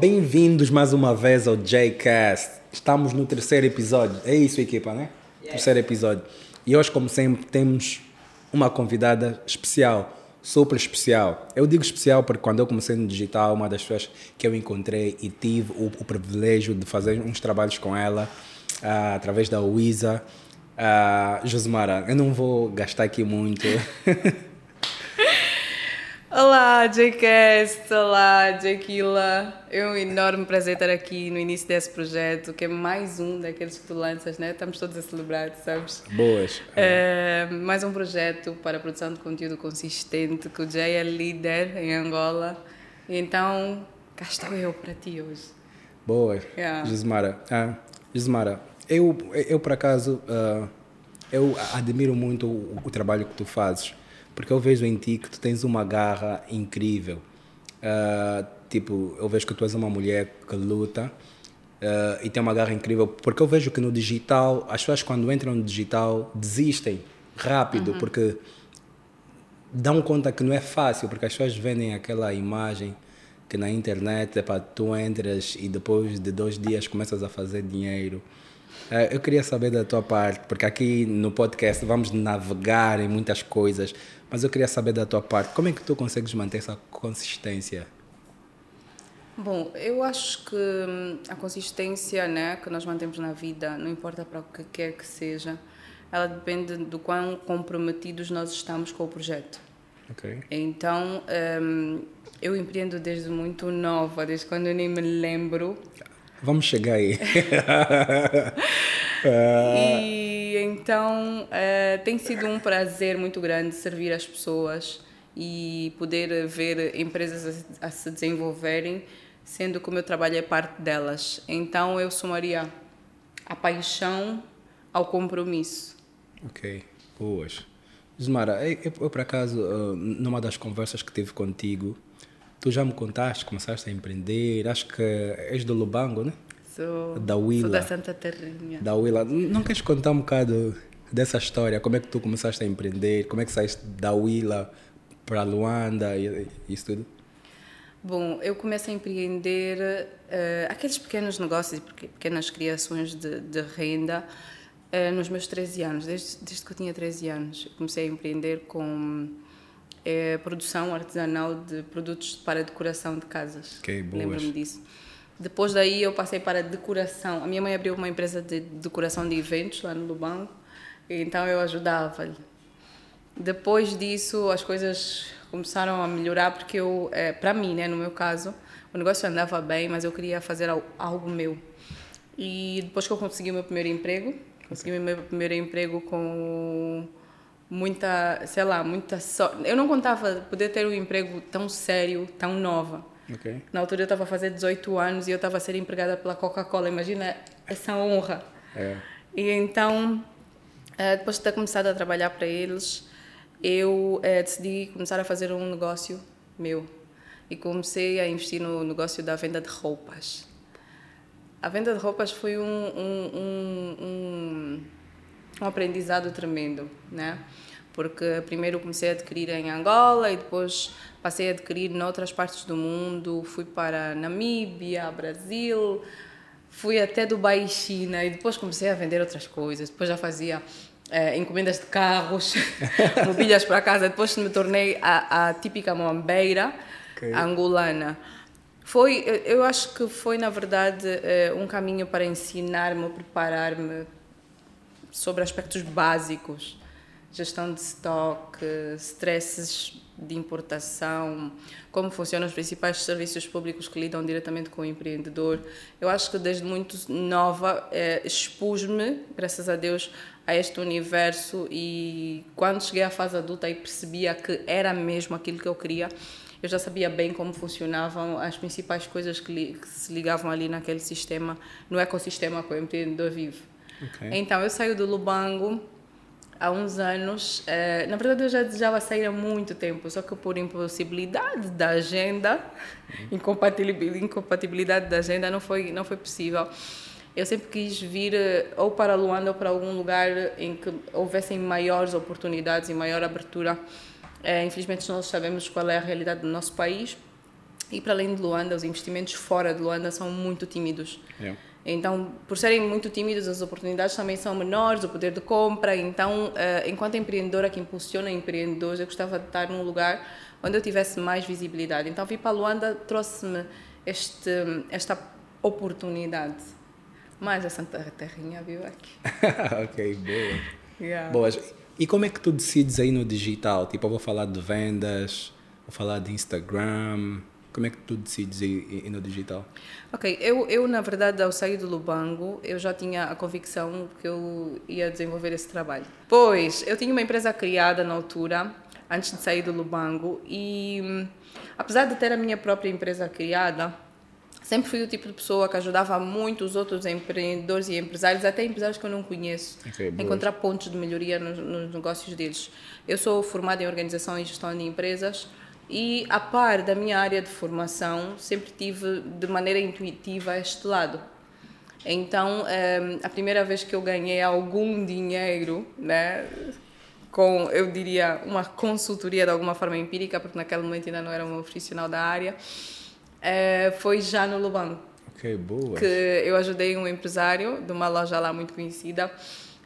Bem-vindos mais uma vez ao Jcast. Estamos no terceiro episódio. É isso, equipa, né? Yeah. Terceiro episódio. E hoje, como sempre, temos uma convidada especial, super especial. Eu digo especial porque quando eu comecei no digital, uma das pessoas que eu encontrei e tive o, o privilégio de fazer uns trabalhos com ela uh, através da Wisa. Uh, Josemara, eu não vou gastar aqui muito. Olá, JCast, olá, Jaquila. É um enorme prazer estar aqui no início desse projeto, que é mais um daqueles que tu lanças, né? Estamos todos a celebrar, sabes? Boas. É, mais um projeto para a produção de conteúdo consistente, que o Jay é líder em Angola. Então, cá estou eu para ti hoje. Boas. Yeah. Gismara, ah, Gismara, eu, eu por acaso, uh, eu admiro muito o, o trabalho que tu fazes porque eu vejo em ti que tu tens uma garra incrível. Uh, tipo, eu vejo que tu és uma mulher que luta uh, e tem uma garra incrível, porque eu vejo que no digital, as pessoas quando entram no digital desistem rápido, uhum. porque dão conta que não é fácil, porque as pessoas vendem aquela imagem que na internet para tu entras e depois de dois dias começas a fazer dinheiro. Uh, eu queria saber da tua parte, porque aqui no podcast vamos navegar em muitas coisas, mas eu queria saber da tua parte, como é que tu consegues manter essa consistência? Bom, eu acho que hum, a consistência né, que nós mantemos na vida, não importa para o que quer que seja, ela depende do quão comprometidos nós estamos com o projeto. Okay. Então, um, eu empreendo desde muito nova, desde quando eu nem me lembro. Vamos chegar aí. e então uh, tem sido um prazer muito grande servir as pessoas e poder ver empresas a, a, se desenvolverem, sendo que o meu trabalho é parte delas. Então eu somaria a paixão ao compromisso. Ok, boas. Ismara, eu, eu, por acaso, uh, numa das conversas que tive contigo, tu já me contaste, começaste a empreender, acho que és do Lubango, né? Sou, da Willa. Da Santa Terrinha. Da Willa. Não queres contar um bocado dessa história? Como é que tu começaste a empreender? Como é que saíste da Willa para Luanda e isso tudo? Bom, eu comecei a empreender uh, aqueles pequenos negócios e pequenas criações de, de renda uh, nos meus 13 anos, desde, desde que eu tinha 13 anos. Eu comecei a empreender com uh, produção artesanal de produtos para decoração de casas. Okay, Lembro-me disso. Depois daí eu passei para decoração. A minha mãe abriu uma empresa de decoração de eventos lá no Lubango, então eu ajudava-lhe. Depois disso as coisas começaram a melhorar porque eu, é, para mim, né, no meu caso, o negócio andava bem, mas eu queria fazer algo meu. E depois que eu consegui o meu primeiro emprego, consegui o meu primeiro emprego com muita, sei lá, muita sorte. Eu não contava poder ter um emprego tão sério, tão nova. Okay. Na altura eu estava a fazer 18 anos e eu estava a ser empregada pela Coca-Cola. Imagina essa honra. É. E então, eh, depois de ter começado a trabalhar para eles, eu eh, decidi começar a fazer um negócio meu. E comecei a investir no negócio da venda de roupas. A venda de roupas foi um, um, um, um, um aprendizado tremendo, né? Porque primeiro comecei a adquirir em Angola e depois passei a adquirir em outras partes do mundo. Fui para Namíbia, Brasil, fui até Dubai e China e depois comecei a vender outras coisas. Depois já fazia é, encomendas de carros, mobílias para casa. Depois me tornei a, a típica mambeira okay. angolana. Foi, eu acho que foi, na verdade, eh, um caminho para ensinar-me, preparar-me sobre aspectos básicos. Gestão de estoque, stresses de importação, como funcionam os principais serviços públicos que lidam diretamente com o empreendedor. Eu acho que desde muito nova eh, expus-me, graças a Deus, a este universo e quando cheguei à fase adulta e percebia que era mesmo aquilo que eu queria, eu já sabia bem como funcionavam as principais coisas que, li, que se ligavam ali naquele sistema, no ecossistema que o empreendedor vive. Okay. Então eu saio do Lubango há uns anos. Eh, na verdade, eu já desejava sair há muito tempo, só que por impossibilidade da agenda, incompatibilidade, incompatibilidade da agenda, não foi, não foi possível. Eu sempre quis vir eh, ou para Luanda ou para algum lugar em que houvessem maiores oportunidades e maior abertura. É, infelizmente, nós sabemos qual é a realidade do nosso país. E para além de Luanda, os investimentos fora de Luanda são muito tímidos. Yeah. Então, por serem muito tímidos, as oportunidades também são menores, o poder de compra. Então, uh, enquanto empreendedora que impulsiona empreendedores, eu gostava de estar num lugar onde eu tivesse mais visibilidade. Então, vir para Luanda trouxe-me este, esta oportunidade. Mais essa terrinha, viu aqui. ok, boa. Yeah. Boas. E como é que tu decides aí no digital? Tipo, eu vou falar de vendas, vou falar de Instagram. Como é que tu decides ir, ir no digital? Ok, eu, eu na verdade ao sair do Lubango, eu já tinha a convicção que eu ia desenvolver esse trabalho. Pois, eu tinha uma empresa criada na altura, antes de sair do Lubango, e hum, apesar de ter a minha própria empresa criada, sempre fui o tipo de pessoa que ajudava muito os outros empreendedores e empresários, até empresários que eu não conheço, okay, a encontrar pontos de melhoria nos, nos negócios deles. Eu sou formada em organização e gestão de empresas, e, a par da minha área de formação, sempre tive de maneira intuitiva este lado. Então, ehm, a primeira vez que eu ganhei algum dinheiro, né, com, eu diria, uma consultoria de alguma forma empírica, porque naquele momento ainda não era um profissional da área, eh, foi já no Lubango. Ok, boa. Que eu ajudei um empresário de uma loja lá muito conhecida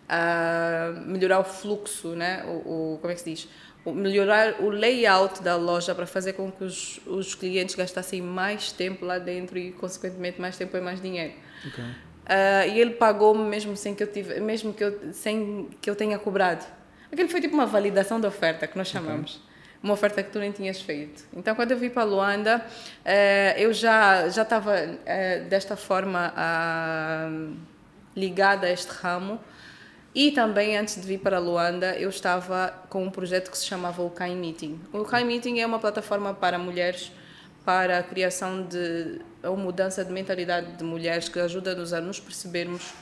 a melhorar o fluxo, né, o, o como é que se diz? Melhorar o layout da loja para fazer com que os, os clientes gastassem mais tempo lá dentro e consequentemente mais tempo e mais dinheiro. Okay. Uh, e ele pagou-me mesmo sem que eu tive, mesmo que eu sem que eu tenha cobrado. Aquilo foi tipo uma validação da oferta que nós chamamos. Okay. Uma oferta que tu nem tinhas feito. Então, quando eu vim para Luanda, uh, eu já já estava uh, desta forma ligada a este ramo e também, antes de vir para Luanda, eu estava com um projeto que se chamava o Kai Meeting. O Kai Meeting é uma plataforma para mulheres, para a criação de ou mudança de mentalidade de mulheres que ajuda-nos a nos percebermos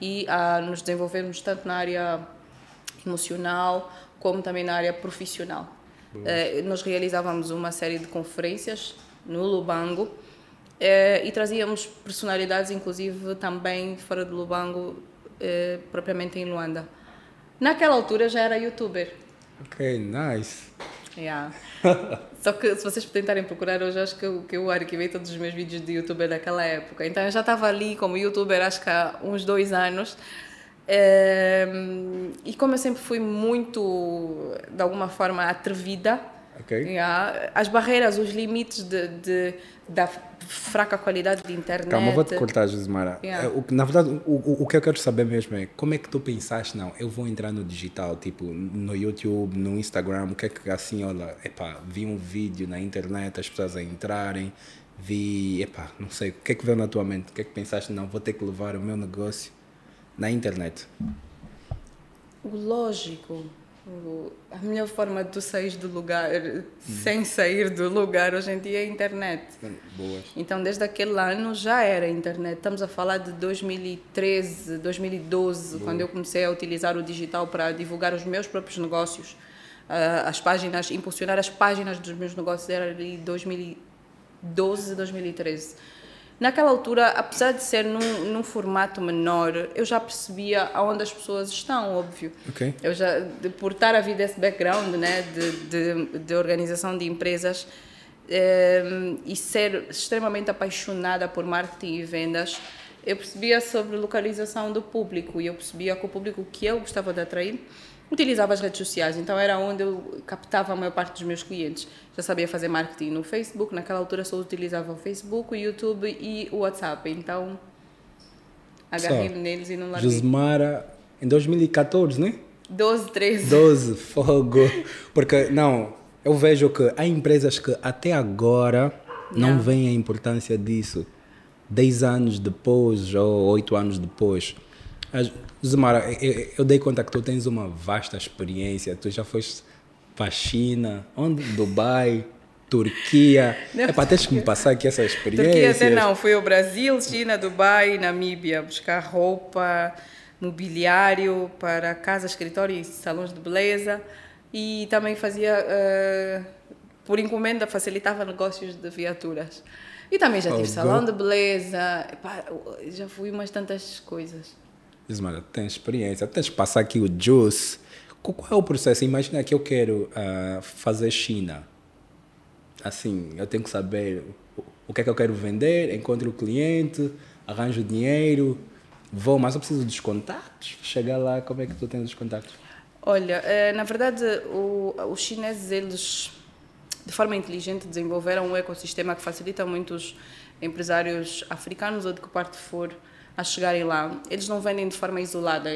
e a nos desenvolvermos tanto na área emocional como também na área profissional. Eh, nós realizávamos uma série de conferências no Lubango eh, e trazíamos personalidades, inclusive também fora do Lubango, eh, propriamente em Luanda. Naquela altura já era youtuber. Ok, nice. Yeah. Só que se vocês tentarem procurar hoje, acho que eu, que eu arquivei todos os meus vídeos de youtuber daquela época. Então eu já estava ali como youtuber, acho que há uns dois anos. É, e como eu sempre fui muito, de alguma forma, atrevida, Okay. Yeah. As barreiras, os limites de, de, da fraca qualidade de internet. Calma, vou te cortar, Josimara. Yeah. É, na verdade, o, o, o, que eu quero saber mesmo é como é que tu pensaste, não, eu vou entrar no digital, tipo, no YouTube, no Instagram, o que é que assim, olha, epá, vi um vídeo na internet, as pessoas a entrarem, vi, epá, não sei, o que é que veio na tua mente? O que é que pensaste, não, vou ter que levar o meu negócio na internet? O lógico a melhor forma de tu sair do lugar hum. sem sair do lugar hoje em dia é a internet. Boas. Então, desde aquele ano já era internet. Estamos a falar de 2013, 2012, Boa. quando eu comecei a utilizar o digital para divulgar os meus próprios negócios. Uh, as páginas, impulsionar as páginas dos meus negócios era ali 2012, 2013. Naquela altura, apesar de ser num, num formato menor, eu já percebia aonde as pessoas estão, óbvio. Okay. Eu já, de, por estar a vir desse background né, de, de, de organização de empresas eh, e ser extremamente apaixonada por marketing e vendas, eu percebia sobre localização do público e eu percebia que o público que eu gostava de atrair utilizava as redes sociais, então era onde eu captava a maior parte dos meus clientes. Já sabia fazer marketing no Facebook, naquela altura só utilizava o Facebook, o YouTube e o WhatsApp, então agarrei-me neles e não larguei. Josmara, em 2014, né? 12, 13. 12, fogo. Porque, não, eu vejo que há empresas que até agora não, não veem a importância disso. 10 anos depois ou 8 anos depois. Zumara, eu, eu, dei conta que tu tens uma vasta experiência. Tu já foste para a China, onde? Dubai, Turquia. é para teres que me passar aqui essa experiência. Turquia até não, fui ao Brasil, China, Dubai, Namíbia, buscar roupa, mobiliário para casa, escritório e salões de beleza. E também fazia, uh, por encomenda, facilitava negócios de viaturas. E também já tive oh, salão de beleza, já fui umas tantas coisas. Mano, tem experiência, tens que passar aqui o juice. Qual é o processo? Imagina que eu quero uh, fazer China. assim, eu tenho que saber o, que é que eu quero vender, encontro o cliente, arranjo dinheiro, vou, mas eu preciso dos contactos. Chegar lá, como é que tu tens os contactos? Olha, eh, na verdade, o, os chineses, eles, de forma inteligente, desenvolveram um ecossistema que facilita muitos empresários africanos ou de que parte for a chegarem lá. Eles não vendem de forma isolada.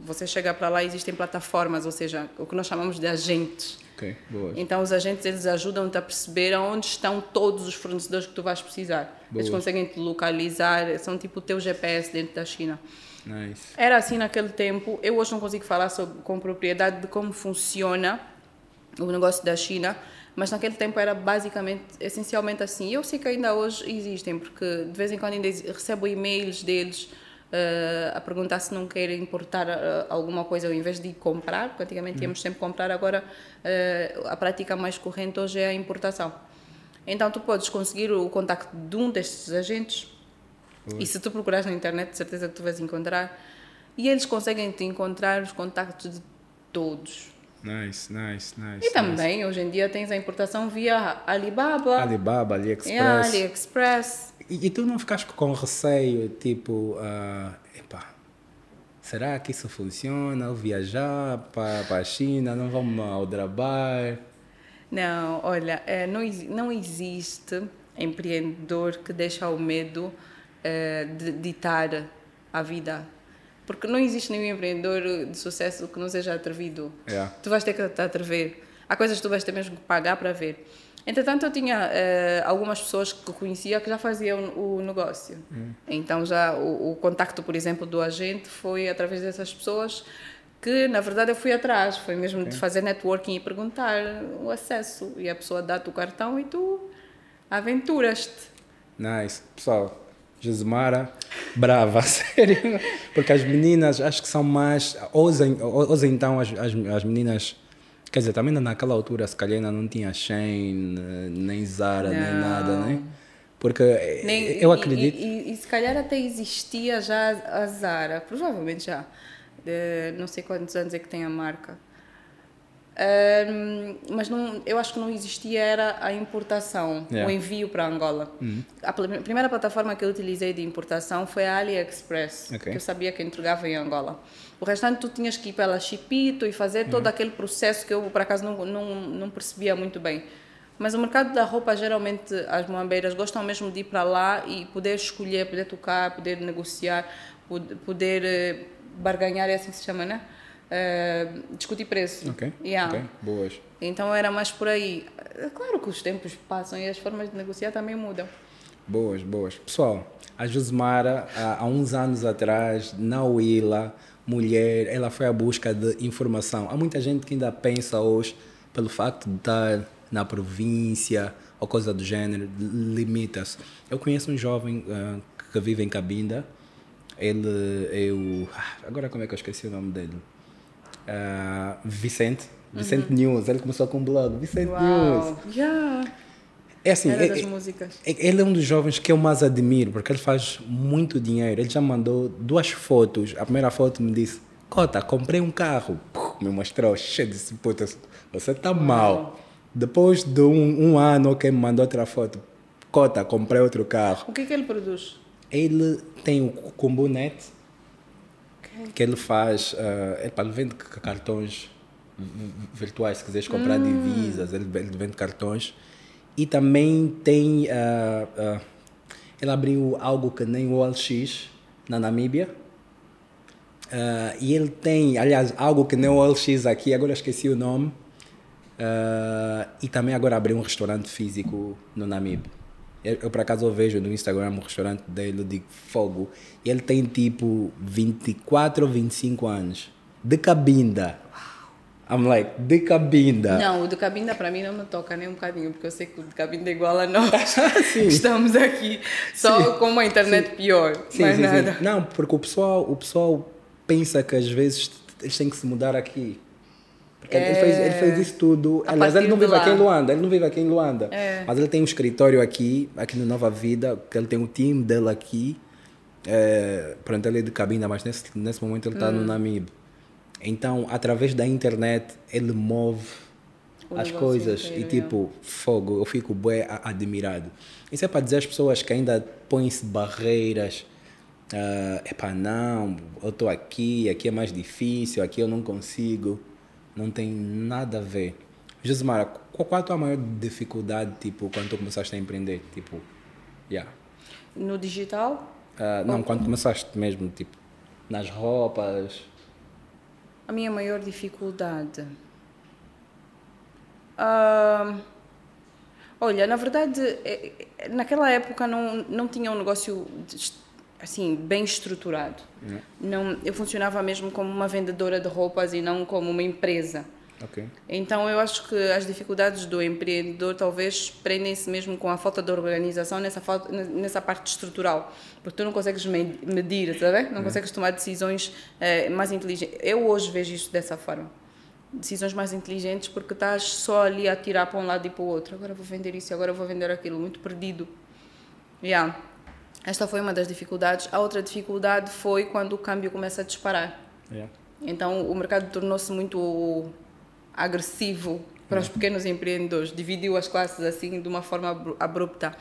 Você chega para lá, existem plataformas, ou seja, o que nós chamamos de agentes. Okay, então os agentes eles ajudam-te a perceber onde estão todos os fornecedores que tu vais precisar. Eles conseguem te localizar, são tipo o teu GPS dentro da China. Nice. Era assim naquele tempo. Eu hoje não consigo falar sobre, com propriedade de como funciona o negócio da China, mas naquele tempo era basicamente, essencialmente assim. Eu sei que ainda hoje existem, porque de vez em quando ainda recebo e-mails deles uh, a perguntar se não querem importar uh, alguma coisa ao invés de comprar, porque antigamente íamos sempre comprar, agora uh, a prática mais corrente hoje é a importação. Então tu podes conseguir o contacto de um destes agentes e se tu procurares na internet, de certeza que tu vais encontrar. E eles conseguem te encontrar os contactos de todos. Nice, nice, nice. E também, nice. hoje em dia, tens a importação via Alibaba. Alibaba, AliExpress. Yeah, AliExpress. E, e, tu não ficaste com receio, tipo, uh, epá, será que isso funciona? Eu viajar para, a China, não vamos ao trabalho? Não, olha, é, não, não existe empreendedor que deixa o medo uh, de ditar a vida. Porque não existe nenhum empreendedor de sucesso que não seja atrevido. Yeah. Tu vais ter que te atrever. Há coisas que tu vais ter mesmo que pagar para ver. Entretanto, eu tinha uh, algumas pessoas que conhecia que já faziam o, negócio. Hum. Então, já o, o, contacto, por exemplo, do agente foi através dessas pessoas que, na verdade, eu fui atrás. Foi mesmo okay. de fazer networking e perguntar o acesso. E a pessoa dá-te o cartão e tu aventuras-te. Nice. Pessoal, Jesmara, brava, sério. Porque as meninas, acho que são mais. Ousem, ousem então as, as, as meninas. Quer dizer, também naquela altura, se calhar ainda não tinha Shane, nem Zara, não. nem nada, né? Porque nem, eu acredito. E, e, e, se calhar até existia já a Zara, provavelmente já. De, não sei quantos anos é que tem a marca. Um, mas não, eu acho que não existia era a importação, yeah. o envio para Angola. Uhum. A primeira plataforma que eu utilizei de importação foi a AliExpress, okay. que eu sabia que entregava em Angola. O restante tu tinhas que ir pela Chipito e fazer uhum. todo aquele processo que eu por acaso não, não, não percebia muito bem. Mas o mercado da roupa, geralmente, as moambeiras gostam mesmo de ir para lá e poder escolher, poder tocar, poder negociar, poder eh, barganhar, é assim que se chama, né? Uh, discutir preço. Ok. Yeah. Boas. Então era mais por aí. É claro que os tempos passam e as formas de negociar também mudam. Boas, boas. Pessoal, a Josemara, há, há uns anos atrás, na Willa, mulher, ela foi à busca de informação. Há muita gente que ainda pensa hoje, pelo facto de estar na província ou coisa do gênero, limita-se. Eu conheço um jovem uh, que vive em Cabinda. Ele é o. Ah, agora como é que eu esqueci o nome dele? Uh, Vicente, Vicente uhum. News, ele começou com um blog, Vicente Uau. News. Yeah. É assim, Era é, das músicas. É, ele é um dos jovens que eu mais admiro, porque ele faz muito dinheiro. Ele já mandou duas fotos. A primeira foto me disse, Cota, comprei um carro. me mostrou, cheio de puta, você tá mal. Depois de um, um ano, que me mandou outra foto. Cota, comprei outro carro. O que, que ele produz? Ele tem o Combonet, que ele faz, uh, ele, ele vende cartões virtuais, se quiseres comprar hum. divisas, ele, ele, vende cartões. E também tem, uh, uh, ele abriu algo que nem o OLX na Namíbia. Uh, e ele tem, aliás, algo que nem o OLX aqui, agora esqueci o nome. e também agora abriu um restaurante físico no Namíbia. Eu, eu, por acaso eu vejo no Instagram o restaurante dele de fogo. E ele tem tipo 24 ou 25 anos. De cabinda. I'm like, de cabinda. Não, o de cabinda para mim não me toca nem um bocadinho, porque eu sei que o de cabinda é igual a nós. Estamos aqui só sim. com uma internet sim. pior. Sim, mais nada. Não, porque o pessoal, o pessoal pensa que às vezes eles têm que se mudar aqui. Porque é... ele, fez, ele fez isso tudo. Aliás, ele não vive aqui em Luanda, ele não vive aqui em Luanda. É. Mas ele tem um escritório aqui, aqui no Nova Vida, que ele tem um time dele aqui. É, pronto, ele é de cabina, mas nesse, nesse momento ele está hum. no Namib. Então, através da internet, ele move as coisas inteiro, e tipo, é. fogo, eu fico bem admirado. Isso é para dizer às pessoas que ainda põem-se barreiras. Uh, epá, não, eu estou aqui, aqui é mais difícil, aqui eu não consigo. Não tem nada a ver. Josimara, qual, qual a tua maior dificuldade, tipo, quando tu começaste a empreender? Tipo, yeah. No digital? Uh, não, quando começaste mesmo, tipo, nas roupas. A minha maior dificuldade. Uh, olha, na verdade, é, é, naquela época não, não tinha um negócio assim bem estruturado. Não. não, eu funcionava mesmo como uma vendedora de roupas e não como uma empresa. Okay. Então eu acho que as dificuldades do empreendedor talvez prendem-se mesmo com a falta de organização nessa falta, nessa parte estrutural, porque tu não consegues medir, sabe? Não consegues tomar decisões eh, mais inteligentes. Eu hoje vejo isto dessa forma. Decisões mais inteligentes porque estás só ali a tirar para um lado e para o outro. Agora vou vender isso, agora vou vender aquilo, muito perdido. Yeah. Esta foi uma das dificuldades. A outra dificuldade foi quando o câmbio começa a disparar. Yeah. Então o mercado tornou-se muito agressivo para os pequenos empreendedores, dividiu as classes assim de uma forma abrupta.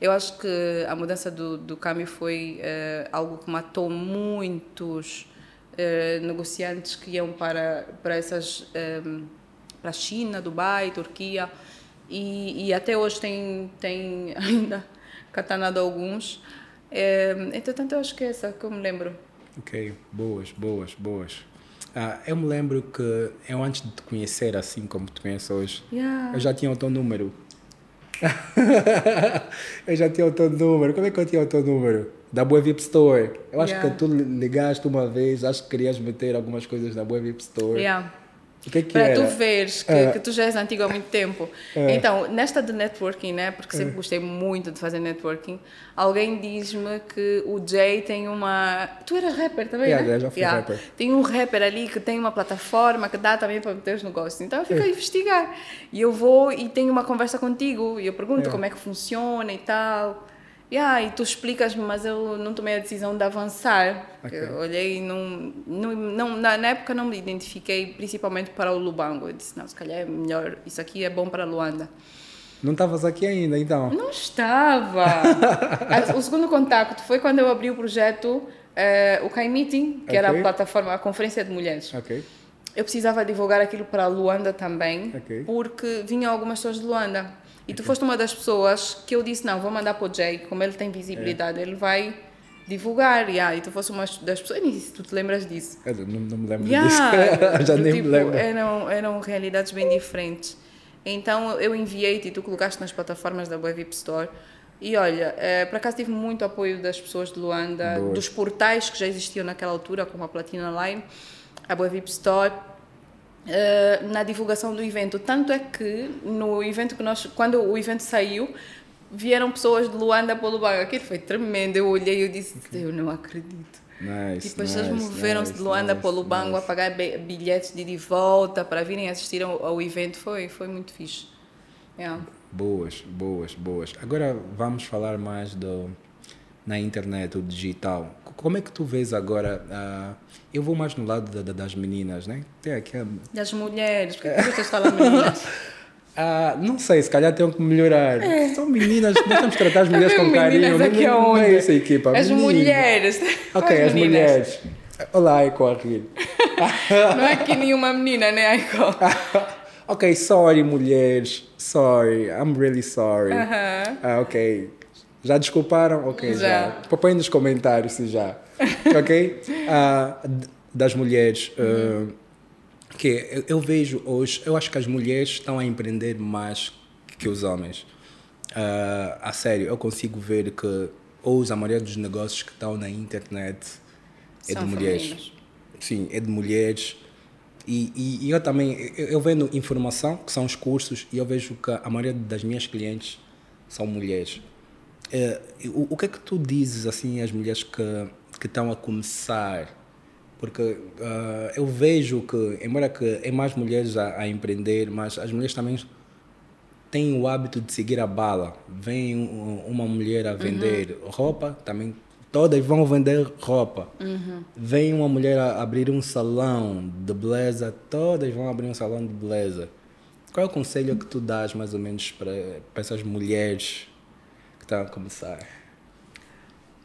Eu acho que a mudança do, do câmbio foi uh, algo que matou muitos uh, negociantes que iam para, para essas um, eh, para a China, Dubai, Turquia e, e até hoje tem, tem ainda catanado alguns. Uh, entretanto, eu acho que é essa que eu me lembro. Ok, boas, boas, boas. Ah, eu me lembro que eu antes de te conhecer assim como te conheço hoje, yeah. eu já tinha o teu número. eu já tinha o teu número. Como é que eu tinha o teu número? Da Boa VIP Store. Eu acho yeah. que tu ligaste uma vez, acho que querias meter algumas coisas da Boa VIP Store. Yeah. O que é que Para era? tu veres que, é. que, tu já és antigo há muito tempo. É. Então, nesta de networking, né? Porque sempre é. gostei muito de fazer networking, alguém diz-me que o Jay tem uma. Tu eras rapper também, yeah, né? já fui yeah. rapper. Tem um rapper ali que tem uma plataforma que dá também para meter os negócios. Então eu fico a investigar. E eu vou e tenho uma conversa contigo e eu pergunto como é que funciona e tal. Yeah, e tu explicas-me, mas eu não tomei a decisão de avançar. Okay. Olhei e não, não, não, na, na época não me identifiquei, principalmente para o Lubango. Eu disse, não, se calhar é melhor, isso aqui é bom para Luanda. Não estavas aqui ainda, então? Não estava. o segundo contacto foi quando eu abri o projeto, uh, o Kai Meeting, que okay. era a plataforma, a conferência de mulheres. Ok. Eu precisava divulgar aquilo para Luanda também, porque vinham algumas pessoas de Luanda. E tu foste uma das pessoas que eu disse, não, vou mandar para o Jay, como ele tem visibilidade, é. ele vai divulgar, yeah. e tu foste uma das pessoas, nem se tu te lembras disso. Eu não, não me lembro yeah. disso, já nem tipo, me lembro. Eram, eram realidades bem diferentes. Então eu enviei-te e tu colocaste nas plataformas da Web Store, e olha, é, por acaso tive muito apoio das pessoas de Luanda, Boa. dos portais que já existiam naquela altura, como a Platina Line, a Boa VIP Store, uh, na divulgação do evento. Tanto é que no evento que nós, quando o evento saiu, vieram pessoas de Luanda para o Lubango. Aquilo foi tremendo. Eu olhei e disse, eu não acredito. Nice, tipo, as pessoas moveram-se nice, de Luanda para o Lubango a pagar bilhetes de ida e volta para virem assistir ao, ao evento. Foi, foi muito fixe. Yeah. Boas, boas, boas. Agora vamos falar mais do, na internet, o digital. Como é que tu vês agora? Uh, eu vou mais no lado da, da, das meninas, né? Tem aqui a... Das mulheres, porque que vocês falam meninas? Ah, não sei, se calhar tenho que melhorar. É. São meninas, nós temos que tratar as mulheres com carinho. Aqui não, não é essa equipa. As mulheres. Ok, as, as mulheres. Olá, Aiko, aqui. não é aqui nenhuma menina, né, Aiko? ok, sorry, mulheres. Sorry, I'm really sorry. Uh -huh. ah, ok. Já desculparam? Ok, já. já. Põe nos comentários se já. ok? Uh, das mulheres. Uh, que eu, eu, vejo hoje, eu acho que as mulheres estão a empreender mais que os homens. Uh, a sério, eu consigo ver que hoje a maioria dos negócios que estão na internet é São de mulheres. Femininas. Sim, é de mulheres. E, e, e, eu também, eu, eu vendo informação, que são os cursos, e eu vejo que a maioria das minhas clientes são mulheres. Uh, o, o, que é que tu dizes assim às mulheres que, que estão a começar? Porque uh, eu vejo que, embora que é mais mulheres a, a, empreender, mas as mulheres também têm o hábito de seguir a bala. Vem um, uma mulher a vender uhum. roupa, também todas vão vender roupa. Uhum. Vem uma mulher a abrir um salão de beleza, todas vão abrir um salão de beleza. Qual é o conselho que tu dás, mais ou menos, para essas mulheres a começar?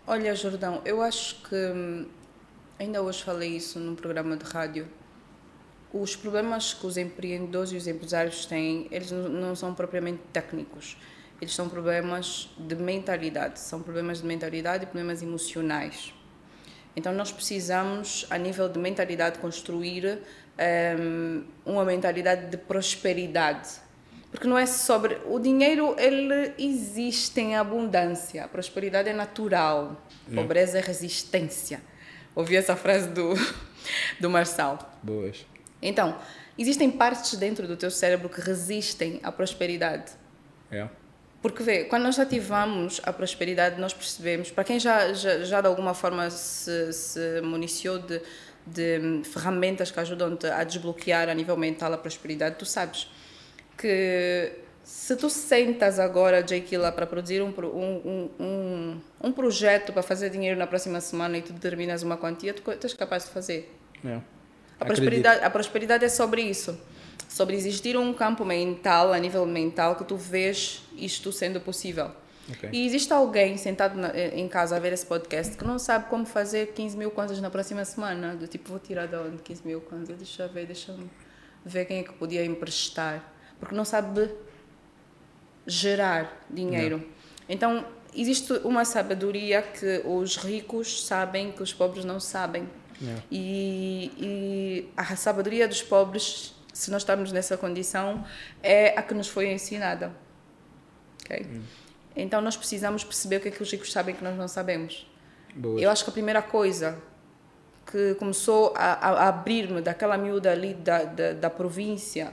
Olha, Jordão, eu acho que hum, ainda hoje falei isso num programa de rádio. Os problemas que os empreendedores e os empresários têm, eles não são propriamente técnicos. Eles são problemas de mentalidade, são problemas de mentalidade e problemas emocionais. Então nós precisamos, a nível de mentalidade, construir um, uma mentalidade de prosperidade. Porque não é sobre. O dinheiro, ele existe em abundância. A prosperidade é natural. A pobreza é resistência. Ouvi essa frase do, do Marçal. Boas. Então, existem partes dentro do teu cérebro que resistem à prosperidade. É. Porque vê, quando nós ativamos a prosperidade, nós percebemos, para quem já, já, já de alguma forma se, se municiou de, de ferramentas que ajudam-te a desbloquear a nível mental a prosperidade, tu sabes que se tu sentas agora, Jaquila, para produzir um, um, um, um, projeto para fazer dinheiro na próxima semana e tu determinas uma quantia, tu és capaz de fazer. É. A, prosperidade, a prosperidade é sobre isso. Sobre existir um campo mental, a nível mental, que tu vês isto sendo possível. Okay. E existe alguém sentado na, eh, em casa a ver esse podcast que não sabe como fazer 15 mil kwanzas na próxima semana. Do tipo, vou tirar de onde 15 mil kwanzas? Deixa eu ver, deixa eu ver quem é que podia emprestar. Porque não sabe gerar dinheiro. Não. Então, existe uma sabedoria que os ricos sabem que os pobres não sabem. E, e a sabedoria dos pobres, se nós estamos nessa condição, é a que nos foi ensinada. Okay? Hum. Então nós precisamos perceber o que é que os ricos sabem que nós não sabemos. Boa. Eu acho que a primeira coisa que começou a, a abrir-me daquela miúda ali da, da, da, província,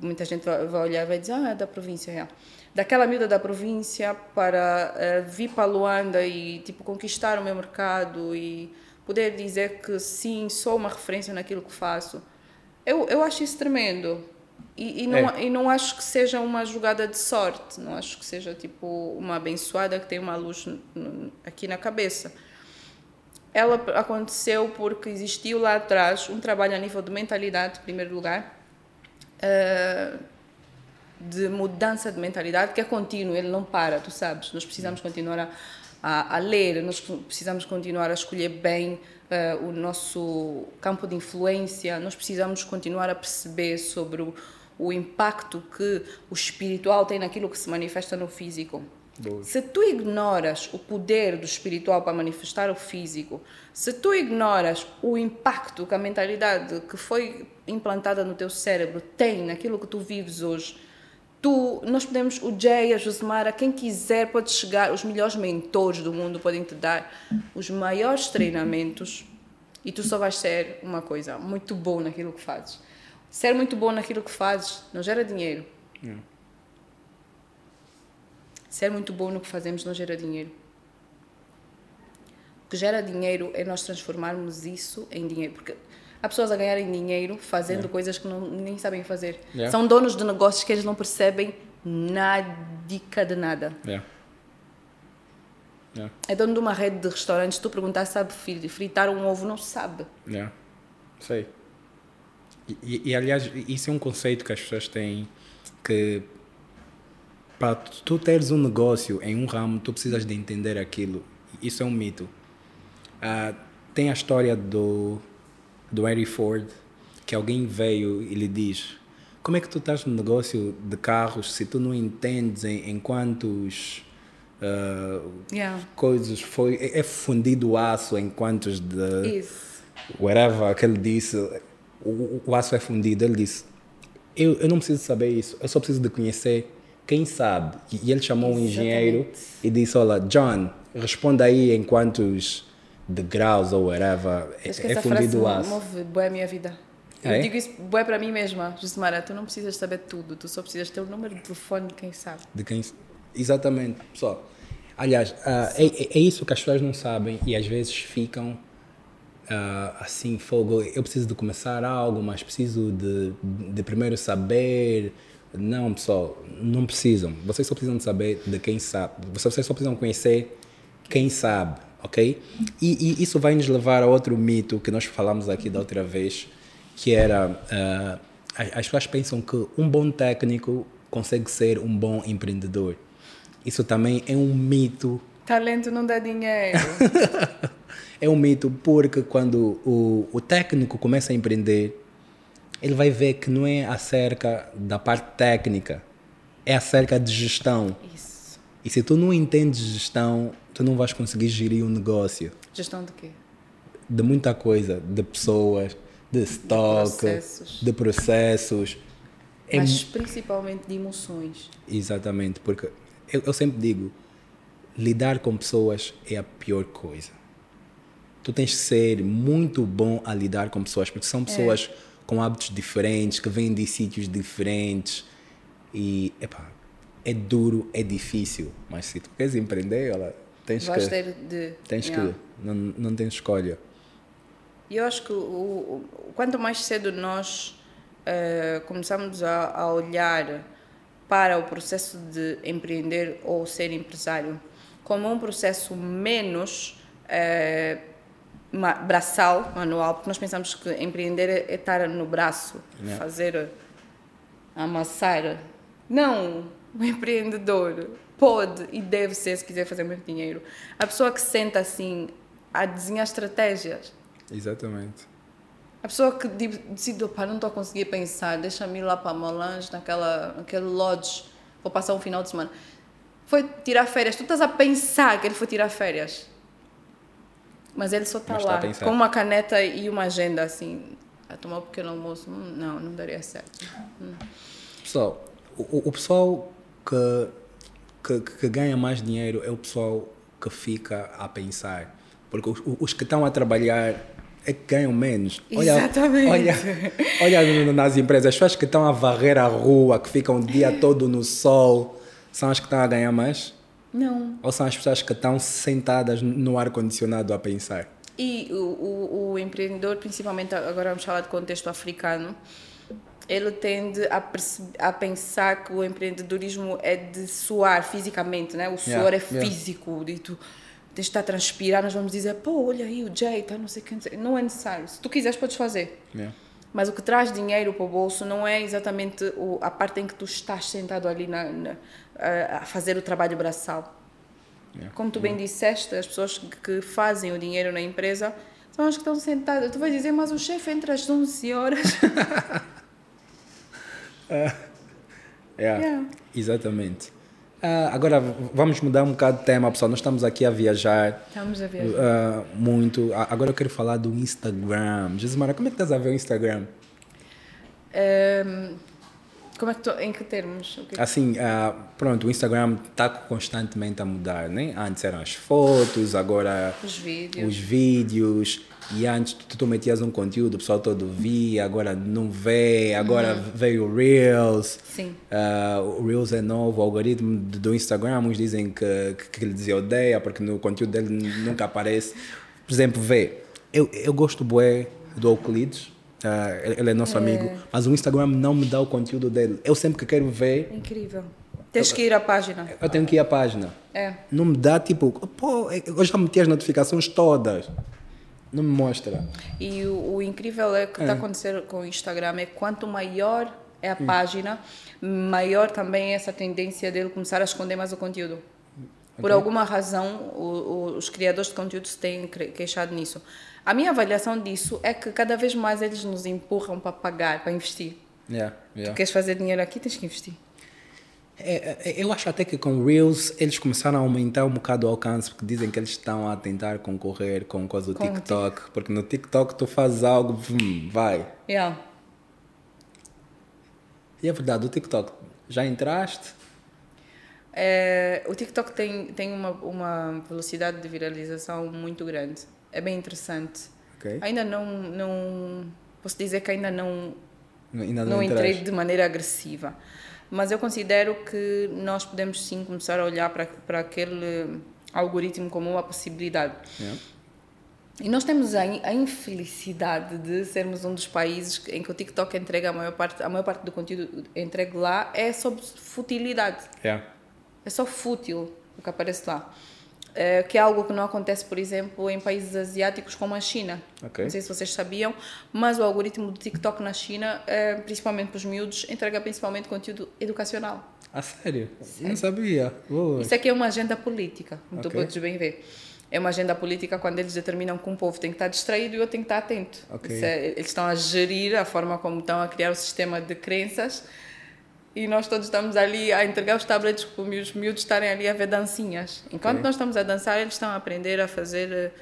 muita gente vai, vai olhar e vai dizer, ah, é da província, é. Daquela miúda da província para uh, vir para Luanda e tipo conquistar o meu mercado e poder dizer que sim, sou uma referência naquilo que faço. Eu, eu acho isso tremendo. E, e, não, é. e não acho que seja uma jogada de sorte, não acho que seja tipo uma abençoada que tem uma luz aqui na cabeça. Ela aconteceu porque existiu lá atrás um trabalho a nível de mentalidade, em primeiro lugar, uh, de mudança de mentalidade, que é contínuo, ele não para, tu sabes. Nós precisamos continuar a, a, a ler, nós precisamos continuar a escolher bem uh, o nosso campo de influência, nós precisamos continuar a perceber sobre o o impacto que o espiritual tem naquilo que se manifesta no físico. Boa. Se tu ignoras o poder do espiritual para manifestar o físico, se tu ignoras o impacto que a mentalidade que foi implantada no teu cérebro tem naquilo que tu vives hoje, tu, nós podemos, o Jay, a Josemara, quem quiser pode chegar, os melhores mentores do mundo podem te dar os maiores treinamentos e tu só vais ser uma coisa muito boa naquilo que fazes. Ser muito bom naquilo que fazes não gera dinheiro. Não. Ser muito bom no que fazemos não gera dinheiro. O que gera dinheiro é nós transformarmos isso em dinheiro. Porque há pessoas a ganharem dinheiro fazendo yeah. coisas que não, nem sabem fazer. Yeah. São donos de negócios que eles não percebem nada de nada. Yeah. É dono de uma rede de restaurantes. Tu perguntar, sabe fritar um ovo? Não sabe. Yeah. Sei. E, e, aliás, isso é um conceito que as pessoas têm que para tu teres um negócio em um ramo, tu precisas de entender aquilo. Isso é um mito. Uh, tem a história do, do Henry Ford, que alguém veio e lhe diz como é que tu estás no negócio de carros se tu não entendes em, em quantos uh, yeah. coisas foi é, é fundido aço em quantos de Isso. whatever que ele disse o, o aço é fundido. Ele disse: eu, eu não preciso saber isso, eu só preciso de conhecer quem sabe. E ele chamou Exatamente. um engenheiro e disse: Olha, John, responda aí em quantos degraus ou whatever é, é fundido o aço. move boa a minha vida. Eu é? digo isso boa para mim mesma, Josemara. Tu não precisas saber tudo, tu só precisas ter o número de telefone de quem sabe. De quem Exatamente, pessoal. Aliás, uh, é, é isso que as pessoas não sabem e às vezes ficam Uh, assim, fogo, eu preciso de começar algo, mas preciso de, de primeiro saber. Não, pessoal, não precisam. Vocês só precisam de saber de quem sabe. Vocês só precisam conhecer quem sabe, ok? E, e isso vai nos levar a outro mito que nós falamos aqui da outra vez, que era uh, as, as pessoas pensam que um bom técnico consegue ser um bom empreendedor. Isso também é um mito. Talento não dá dinheiro. é um mito porque quando o, o técnico começa a empreender, ele vai ver que não é acerca da parte técnica, é acerca de gestão. Isso. E se tu não entendes gestão, tu não vais conseguir gerir um negócio. Gestão de quê? De muita coisa, de pessoas, de estoque, de processos. De processos. É Mas é... principalmente de emoções. Exatamente, porque eu, eu sempre digo, lidar com pessoas é a pior coisa. Tu tens que ser muito bom a lidar com pessoas, porque são pessoas é. Com hábitos diferentes, que vêm de sítios diferentes. E, epá, é duro, é difícil. Mas se tu queres empreender, olha, tens Vais que... ter de... Tens yeah. que... Não, não tens escolha. Eu acho que o, o, quanto mais cedo nós uh, começamos a, a, olhar para o processo de empreender ou ser empresário como um processo menos uh, braçal, manual, porque nós pensamos que empreender é, é estar no braço, yeah. fazer, amassar. Não, o empreendedor pode e deve ser, se quiser fazer muito dinheiro, a pessoa que senta assim a desenhar estratégias Exatamente. A pessoa que decide, opa, não estou a conseguir pensar, deixa-me ir lá para Molange, naquela, naquele lodge, vou passar um final de semana. Foi tirar férias. Tu estás a pensar que ele foi tirar férias. Mas ele só está lá, com uma caneta e uma agenda, assim, a tomar um pequeno almoço. Não, não daria certo. Hum. Pessoal, o, o pessoal que, que, que ganha mais dinheiro é o pessoal que fica a pensar. Porque os, os que estão a trabalhar é que ganham menos. Olha, Exatamente. Olha, olha nas empresas, as pessoas que estão a varrer a rua, que ficam o dia todo no sol, são as que estão a ganhar mais? Não. Ou são as pessoas que estão sentadas no ar-condicionado a pensar? E o, o, o, empreendedor, principalmente agora vamos falar de contexto africano, ele tende a, a pensar que o empreendedorismo é de suar fisicamente, né? O suor yeah, é físico, yeah. de tu de estar a transpirar, nós vamos dizer, pô, olha aí o Jay, tá não sei o que. Não é necessário. Se tu quiseres, podes fazer. Yeah. Mas o que traz dinheiro para o bolso não é exatamente o, a parte em que tu estás sentado ali na, na, a fazer o trabalho braçal. Yeah. Como tu bem yeah. disseste, as pessoas que fazem o dinheiro na empresa são as que estão sentadas. Tu vais dizer, mas o chefe entra às 11 horas. uh, yeah. Exatamente. Uh, agora vamos mudar um bocado de tema, pessoal. Nós estamos aqui a viajar. Estamos a viajar. Uh, muito. Agora eu quero falar do Instagram. Gismara, como é que estás a ver o Instagram? Um, como é que tu, em que termos? Que... Assim, uh, pronto, o Instagram está constantemente a mudar, né? Antes eram as fotos, agora os vídeos. Os vídeos e antes tu, tu metias um conteúdo, o pessoal todo via, agora não vê, agora uhum. veio o Reels. Sim. Uh, o Reels é novo, o algoritmo do Instagram, uns dizem que, que, que ele odeia, porque no conteúdo dele nunca aparece. Por exemplo, vê, eu, eu gosto bué do Euclides, uh, ele é nosso é. amigo, mas o Instagram não me dá o conteúdo dele. Eu sempre que quero ver... Incrível. Tens que ir à página. Eu tenho que ir à página. É. Não me dá, tipo, pô, eu já meti as notificações todas não me mostra. E o, o incrível é que está é. acontecendo com o Instagram é quanto maior é a hum. página, maior também é essa tendência dele começar a esconder mais o conteúdo. Okay. Por alguma razão, o, o, os criadores de conteúdo se têm queixado nisso. A minha avaliação disso é que cada vez mais eles nos empurram para pagar, para investir. Yeah, yeah. Tu queres fazer dinheiro aqui, tens que investir. É, é, eu acho até que com Reels eles começaram a aumentar um bocado o alcance, porque dizem que eles estão a tentar concorrer com coisa do TikTok, porque no TikTok tu fazes algo, vum, vai. Yeah. E é verdade, o TikTok, já entraste? É, o TikTok tem, tem uma, uma velocidade de viralização muito grande. É bem interessante. Okay. Ainda não, não. Posso dizer que ainda não, ainda não, não entrei de maneira agressiva mas eu considero que nós podemos sim começar a olhar para, para aquele algoritmo como uma possibilidade. Yeah. E nós temos a, a, infelicidade de sermos um dos países em que o TikTok entrega a maior parte, a maior parte do conteúdo entregue lá é sobre futilidade. Yeah. É só fútil o que aparece lá. Uh, que é algo que não acontece, por exemplo, em países asiáticos como a China. Okay. Não sei se vocês sabiam, mas o algoritmo do TikTok na China, uh, principalmente para os miúdos, entrega principalmente conteúdo educacional. A sério? sério? Não sabia. Boa. Isso aqui é uma agenda política, como okay. tu podes bem ver. É uma agenda política quando eles determinam que um povo tem que estar distraído e eu tenho que estar atento. Okay. É, eles estão a gerir a forma como estão a criar o sistema de crenças e nós todos estamos ali a entregar os tablets para os miúdos estarem ali a ver dancinhas. Enquanto okay. nós estamos a dançar, eles estão a aprender a fazer uh,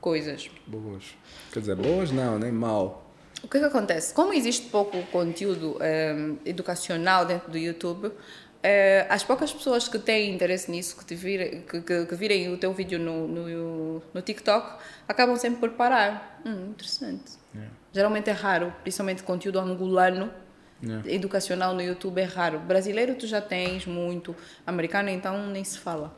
coisas. Boas. Quer dizer, boas não, nem mal. O que, é que acontece? Como existe pouco conteúdo eh, educacional dentro do YouTube, uh, as poucas pessoas que têm interesse nisso, que, te virem, que, que, que virem o teu vídeo no, no, no TikTok, acabam sempre por parar. Hum, interessante. Yeah. Geralmente é raro, principalmente conteúdo angolano, Yeah. É. Educacional no YouTube é raro. Brasileiro tu já tens muito, americano então nem se fala.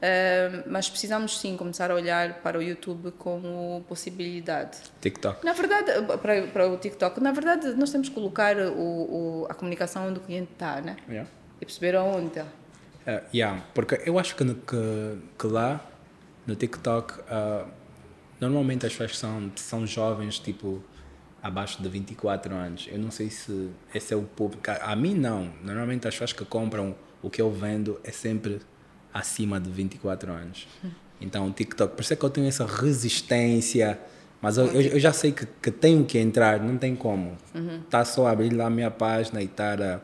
Uh, mas precisamos sim começar a olhar para o YouTube como possibilidade. TikTok. Na verdade, para, para o TikTok, na verdade nós temos que colocar o, o a comunicação onde o cliente está, né? Yeah. E perceber aonde. Uh, yeah, porque eu acho que, que, que lá no TikTok uh, normalmente as pessoas são, são jovens, tipo abaixo de 24 anos. Eu não sei se esse é o público. A mim, não. Normalmente as pessoas que compram o que eu vendo é sempre acima de 24 anos. Então, o TikTok, por isso é que eu tenho essa resistência. Mas eu, eu, eu já sei que, que tenho que entrar, não tem como. Uhum. Tá só abrir lá a minha página e estar a,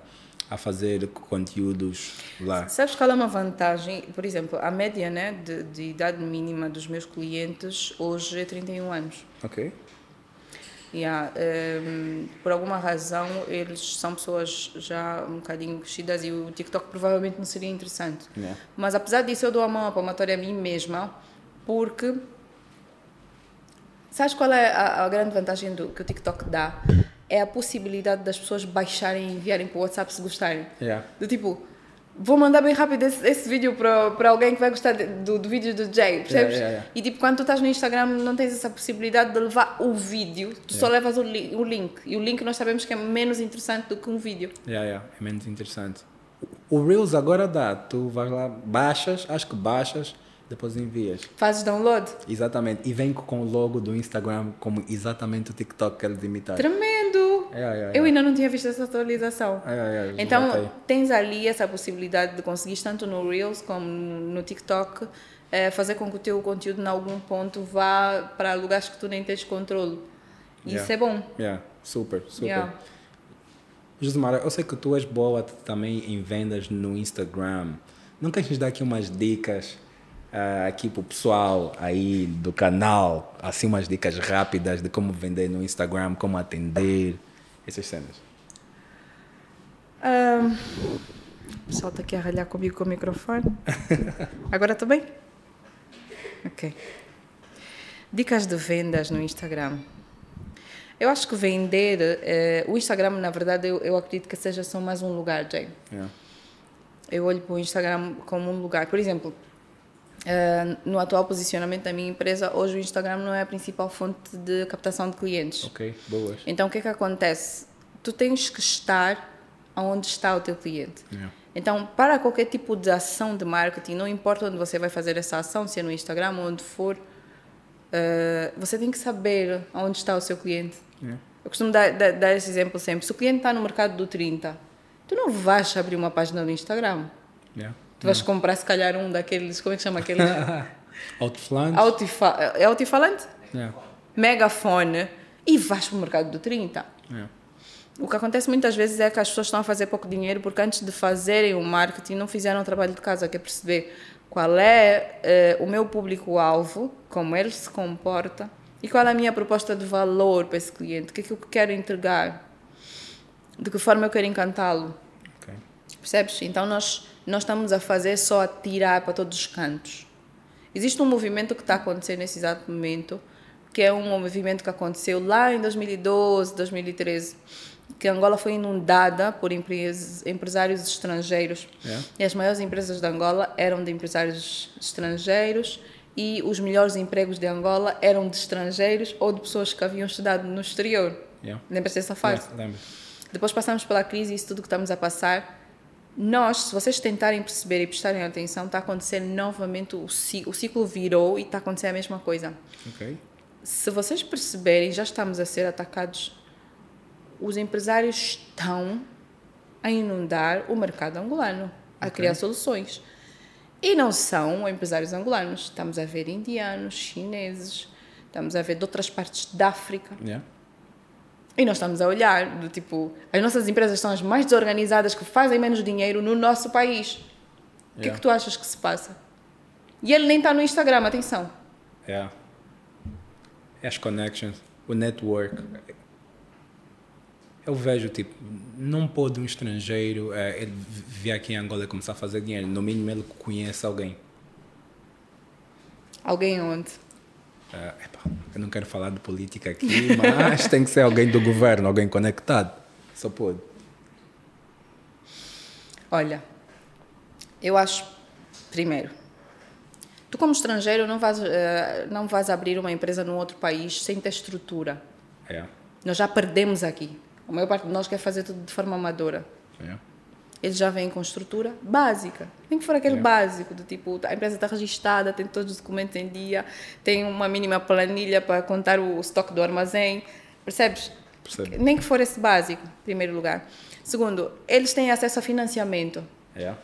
a fazer conteúdos lá. Sabes qual é uma vantagem? Por exemplo, a média né, de, de idade mínima dos meus clientes hoje é 31 anos. Ok. Yeah, um, por alguma razão eles são pessoas já um bocadinho crescidas e o TikTok provavelmente não seria interessante. Yeah. Mas apesar disso eu dou a mão à palmatória a mim mesma porque sabes qual é a, a grande vantagem do, que o TikTok dá? É a possibilidade das pessoas baixarem e enviarem para o WhatsApp se gostarem. Yeah. Do tipo, vou mandar bem rápido esse, esse vídeo para, alguém que vai gostar de, do, do vídeo do Jay, percebes? Yeah, yeah, yeah. E tipo, quando tu estás no Instagram não tens essa possibilidade de levar o vídeo, tu só levas o, li, o link. E o link nós sabemos que é menos interessante do que um vídeo. Yeah, yeah, é menos interessante. O Reels agora dá, tu vais lá, baixas, acho que baixas, depois envias. Fazes download? Exatamente, e vem com o logo do Instagram como exatamente o TikTok que eles imitaram. Tremendo! É, é, eu ainda não tinha visto essa atualização. É, então, tens ali essa possibilidade de conseguir, tanto no Reels como no TikTok, eh, fazer com que o teu conteúdo, em algum ponto, vá para lugares que tu nem tens controle. Isso é bom. Yeah. Super, super. Yeah. Josemara, eu sei que tu és boa também em vendas no Instagram. Não queres dar aqui umas dicas uh, aqui para o pessoal aí do canal? Assim, umas dicas rápidas de como vender no Instagram, como atender? Essas cenas? Um, o pessoal está aqui a ralhar comigo com o microfone. Agora estou bem? Ok. Dicas de vendas no Instagram. Eu acho que vender, eh, o Instagram, na verdade, eu, eu acredito que seja só mais um lugar, Jay. Yeah. Eu olho para o Instagram como um lugar. Por exemplo, uh, no atual posicionamento da minha empresa, hoje o Instagram não é a principal fonte de captação de clientes. Ok, boas. Então o que é que acontece? Tu tens que estar onde está o teu cliente. Yeah. Então, para qualquer tipo de ação de marketing, não importa onde você vai fazer essa ação, se é no Instagram ou onde for, uh, você tem que saber onde está o seu cliente. Yeah. Eu costumo dar, dar, dar, esse exemplo sempre. Se o cliente está no mercado do 30, tu não vais abrir uma página no Instagram. Yeah. Tu vais comprar, se calhar, um daqueles. Como é que chama aqueles? Altifalante. Altifa é altifalante? Yeah. Megafone. E vais para o mercado do 30. Yeah. O que acontece muitas vezes é que as pessoas estão a fazer pouco dinheiro porque antes de fazerem o marketing não fizeram o trabalho de casa, que é perceber qual é eh, o meu público-alvo, como ele se comporta e qual é a minha proposta de valor para esse cliente, o que é que eu quero entregar, de que forma eu quero encantá-lo. Okay. Percebes? Então nós nós estamos a fazer só a tirar para todos os cantos. Existe um movimento que está acontecendo nesse exato momento, que é um movimento que aconteceu lá em 2012, 2013, que Angola foi inundada por empresários estrangeiros. Yeah. E as maiores empresas de Angola eram de empresários estrangeiros e os melhores empregos de Angola eram de estrangeiros ou de pessoas que haviam estudado no exterior. Yeah. Lembra-se dessa fase? Yeah, lembro. Depois passamos pela crise e isso tudo que estamos a passar nós, se vocês tentarem perceber e prestarem atenção, está a acontecer novamente, o ciclo, o ciclo virou e está a acontecer a mesma coisa. Ok. Se vocês perceberem, já estamos a ser atacados, os empresários estão a inundar o mercado angolano, a criar soluções. E não são empresários angolanos, estamos a ver indianos, chineses, estamos a ver de outras partes da África. Yeah. E nós estamos a olhar, do tipo, as nossas empresas são as mais desorganizadas que fazem menos dinheiro no nosso país. O que é Yeah. que tu achas que se passa? E ele nem está no Instagram, atenção. Yeah. É as connections, o network. Eu vejo, tipo, não pode um estrangeiro eh, ele vir aqui em Angola e começar a fazer dinheiro. No mínimo, ele conhece alguém. Alguém onde? Epá, eu não quero falar de política aqui, mas tem que ser alguém do governo, alguém conectado. Só pode. Olha, eu acho, primeiro, tu como estrangeiro não vais, eh, não vais abrir uma empresa num outro país sem ter estrutura. É. Nós já perdemos aqui. A maior parte de nós quer fazer tudo de forma amadora. É. Eles já vêm com estrutura básica. Nem que for aquele É. básico, do tipo, a empresa está registrada, tem todos os documentos em dia, tem uma mínima planilha para contar o estoque do armazém. Percebes? Nem que for esse básico, em primeiro lugar. Segundo, eles têm acesso a financiamento. É.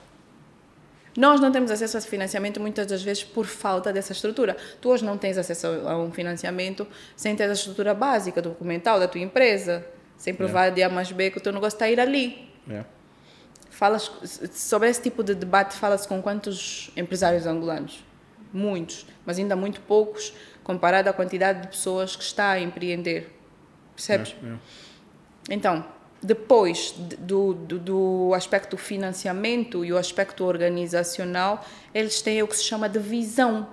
Nós não temos acesso a financiamento muitas das vezes por falta dessa estrutura. Tu hoje não tens acesso a um financiamento sem ter a estrutura básica documental da tua empresa, sem provar de A mais B que o teu negócio está a ir ali. É. Falas sobre esse tipo de debate, fala-se com quantos empresários angolanos? Muitos, mas ainda muito poucos comparado à quantidade de pessoas que está a empreender. Percebes? É. Então, depois de- do, do, do aspecto financiamento e o aspecto organizacional, eles têm o que se chama de visão.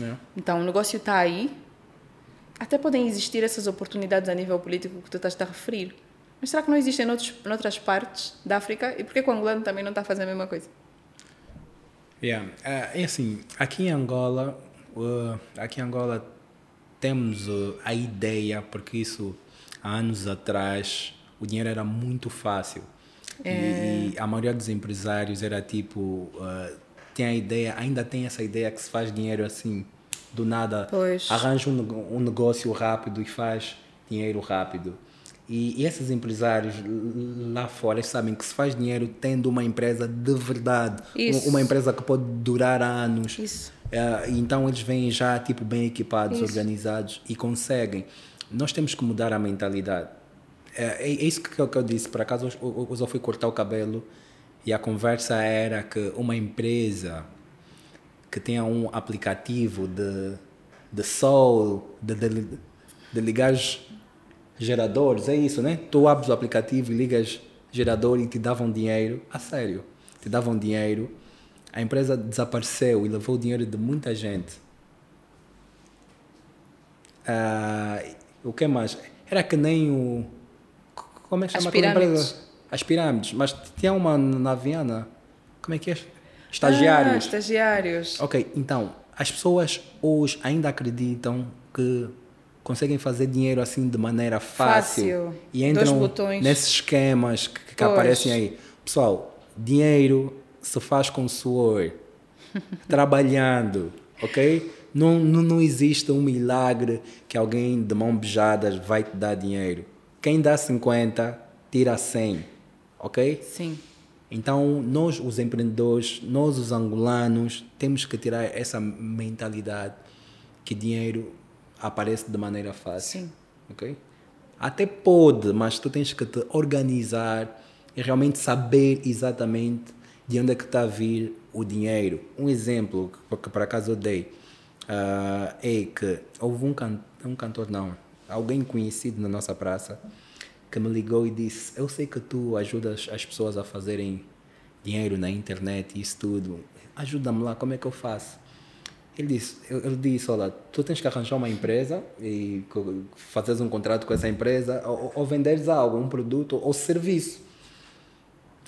É. Então, o negócio está aí. Até podem existir essas oportunidades a nível político que tu estás a referir. Mas será que não existem noutros, noutras partes da África? E por que o angolano também não está a fazer a mesma coisa? Yeah. É, é assim, aqui em Angola, uh, aqui em Angola temos uh, a ideia, porque isso há anos atrás o dinheiro era muito fácil. E, e a maioria dos empresários era tipo, uh, tem a ideia, ainda tem essa ideia que se faz dinheiro assim, do nada, Pois. arranja um, um negócio rápido e faz dinheiro rápido. E, e esses empresários lá fora sabem que se faz dinheiro tendo uma empresa de verdade, Isso. Um- uma empresa que pode durar anos. Isso. É, então eles vêm já tipo bem equipados, Isso. organizados e conseguem. Nós temos que mudar a mentalidade. É, é, é isso que eu, que eu disse. Por acaso hoje- eu fui cortar o cabelo e a conversa era que uma empresa que tenha um aplicativo de, de sol, de, de, de ligar geradores, é isso, né? Tu abres o aplicativo e ligas gerador e te davam dinheiro, a sério, te davam dinheiro. A empresa desapareceu e levou o dinheiro de muita gente. Ah, o que mais? Era que nem o. Como é que chama aquela pirâmides. empresa? As pirâmides. Mas tinha uma na Viana. Como é que é? Estagiários. Ah, estagiários. Ok, então, as pessoas hoje ainda acreditam que conseguem fazer dinheiro assim de maneira fácil. Fácil. E entram nesses esquemas que, que aparecem aí. Pessoal, dinheiro se faz com suor, trabalhando, ok? Não, não, não existe um milagre que alguém de mão beijada vai te dar dinheiro. Quem dá 50, tira 100, ok? Sim. Então, nós, os empreendedores, nós, os angolanos, temos que tirar essa mentalidade que dinheiro aparece de maneira fácil. Sim. Ok? Até pode, mas tu tens que te organizar e realmente saber exatamente de onde é que está a vir o dinheiro. Um exemplo que, que por acaso eu dei ah, é que houve um, can, um cantor, não, alguém conhecido na nossa praça que me ligou e disse: Eu sei que tu ajudas as pessoas a fazerem dinheiro na internet e isso tudo. Ajuda-me lá, como é que eu faço? Ele disse, eu- disse, olha, tu tens que arranjar uma empresa e fazeres um contrato com essa empresa ou, ou venderes algo, um produto ou serviço.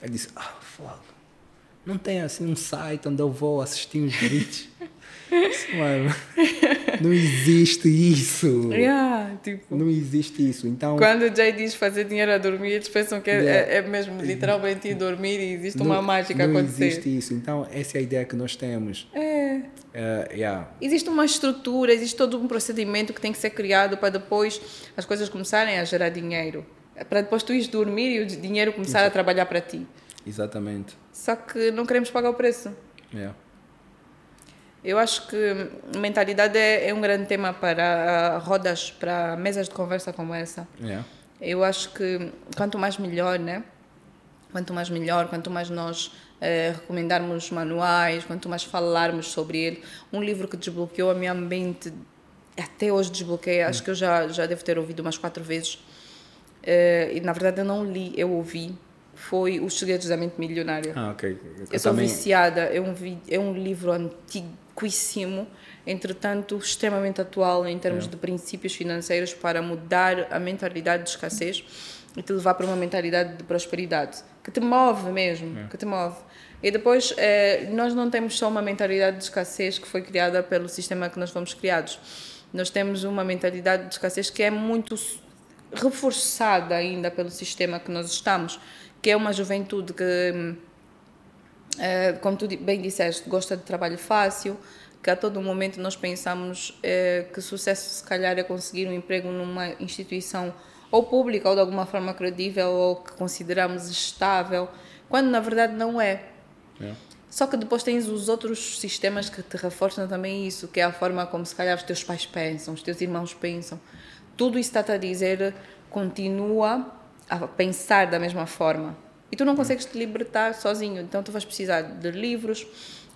Ele disse, ah, foda. Não tem assim um site onde eu vou assistir uns vídeos? Mano, Não existe isso. Yeah, tipo, não existe isso. Então, quando o Jay diz fazer dinheiro a dormir, eles pensam que é, yeah. é, é mesmo literalmente ir dormir e existe não, uma mágica não acontecer. Não existe isso. Então, essa é a ideia que nós temos. É. Uh, yeah. Existe uma estrutura, existe todo um procedimento que tem que ser criado para depois as coisas começarem a gerar dinheiro. Para depois tu ires dormir e o dinheiro começar a trabalhar para ti. Exatamente. Só que não queremos pagar o preço. Yeah. Eu acho que mentalidade é, é, um grande tema para rodas, para mesas de conversa como essa. Yeah. Eu acho que quanto mais melhor, né? Quanto mais melhor, quanto mais nós eh, recomendarmos manuais, quanto mais falarmos sobre ele. Um livro que desbloqueou a minha mente, até hoje desbloqueia, acho que eu já, já devo ter ouvido umas quatro vezes. Eh, e na verdade eu não li, eu ouvi foi Os Segredos da Mente Milionária. Ah, ok. Eu, eu sou também... viciada, é um, é um livro antiquíssimo, entretanto extremamente atual em termos é. de princípios financeiros para mudar a mentalidade de escassez e te levar para uma mentalidade de prosperidade, que te move mesmo, é. que te move. E depois, eh, nós não temos só uma mentalidade de escassez que foi criada pelo sistema que nós fomos criados. Nós temos uma mentalidade de escassez que é muito reforçada ainda pelo sistema que nós estamos que é uma juventude que, eh, como tu bem disseste, gosta de trabalho fácil, que a todo momento nós pensamos eh, que sucesso se calhar é conseguir um emprego numa instituição ou pública ou de alguma forma credível ou que consideramos estável, quando na verdade não é. é. Só que depois tens os outros sistemas que te reforçam também isso, que é a forma como se calhar os teus pais pensam, os teus irmãos pensam. Tudo isso está-te a dizer, continua a pensar da mesma forma. E tu não consegues te libertar sozinho, então tu vais precisar de livros,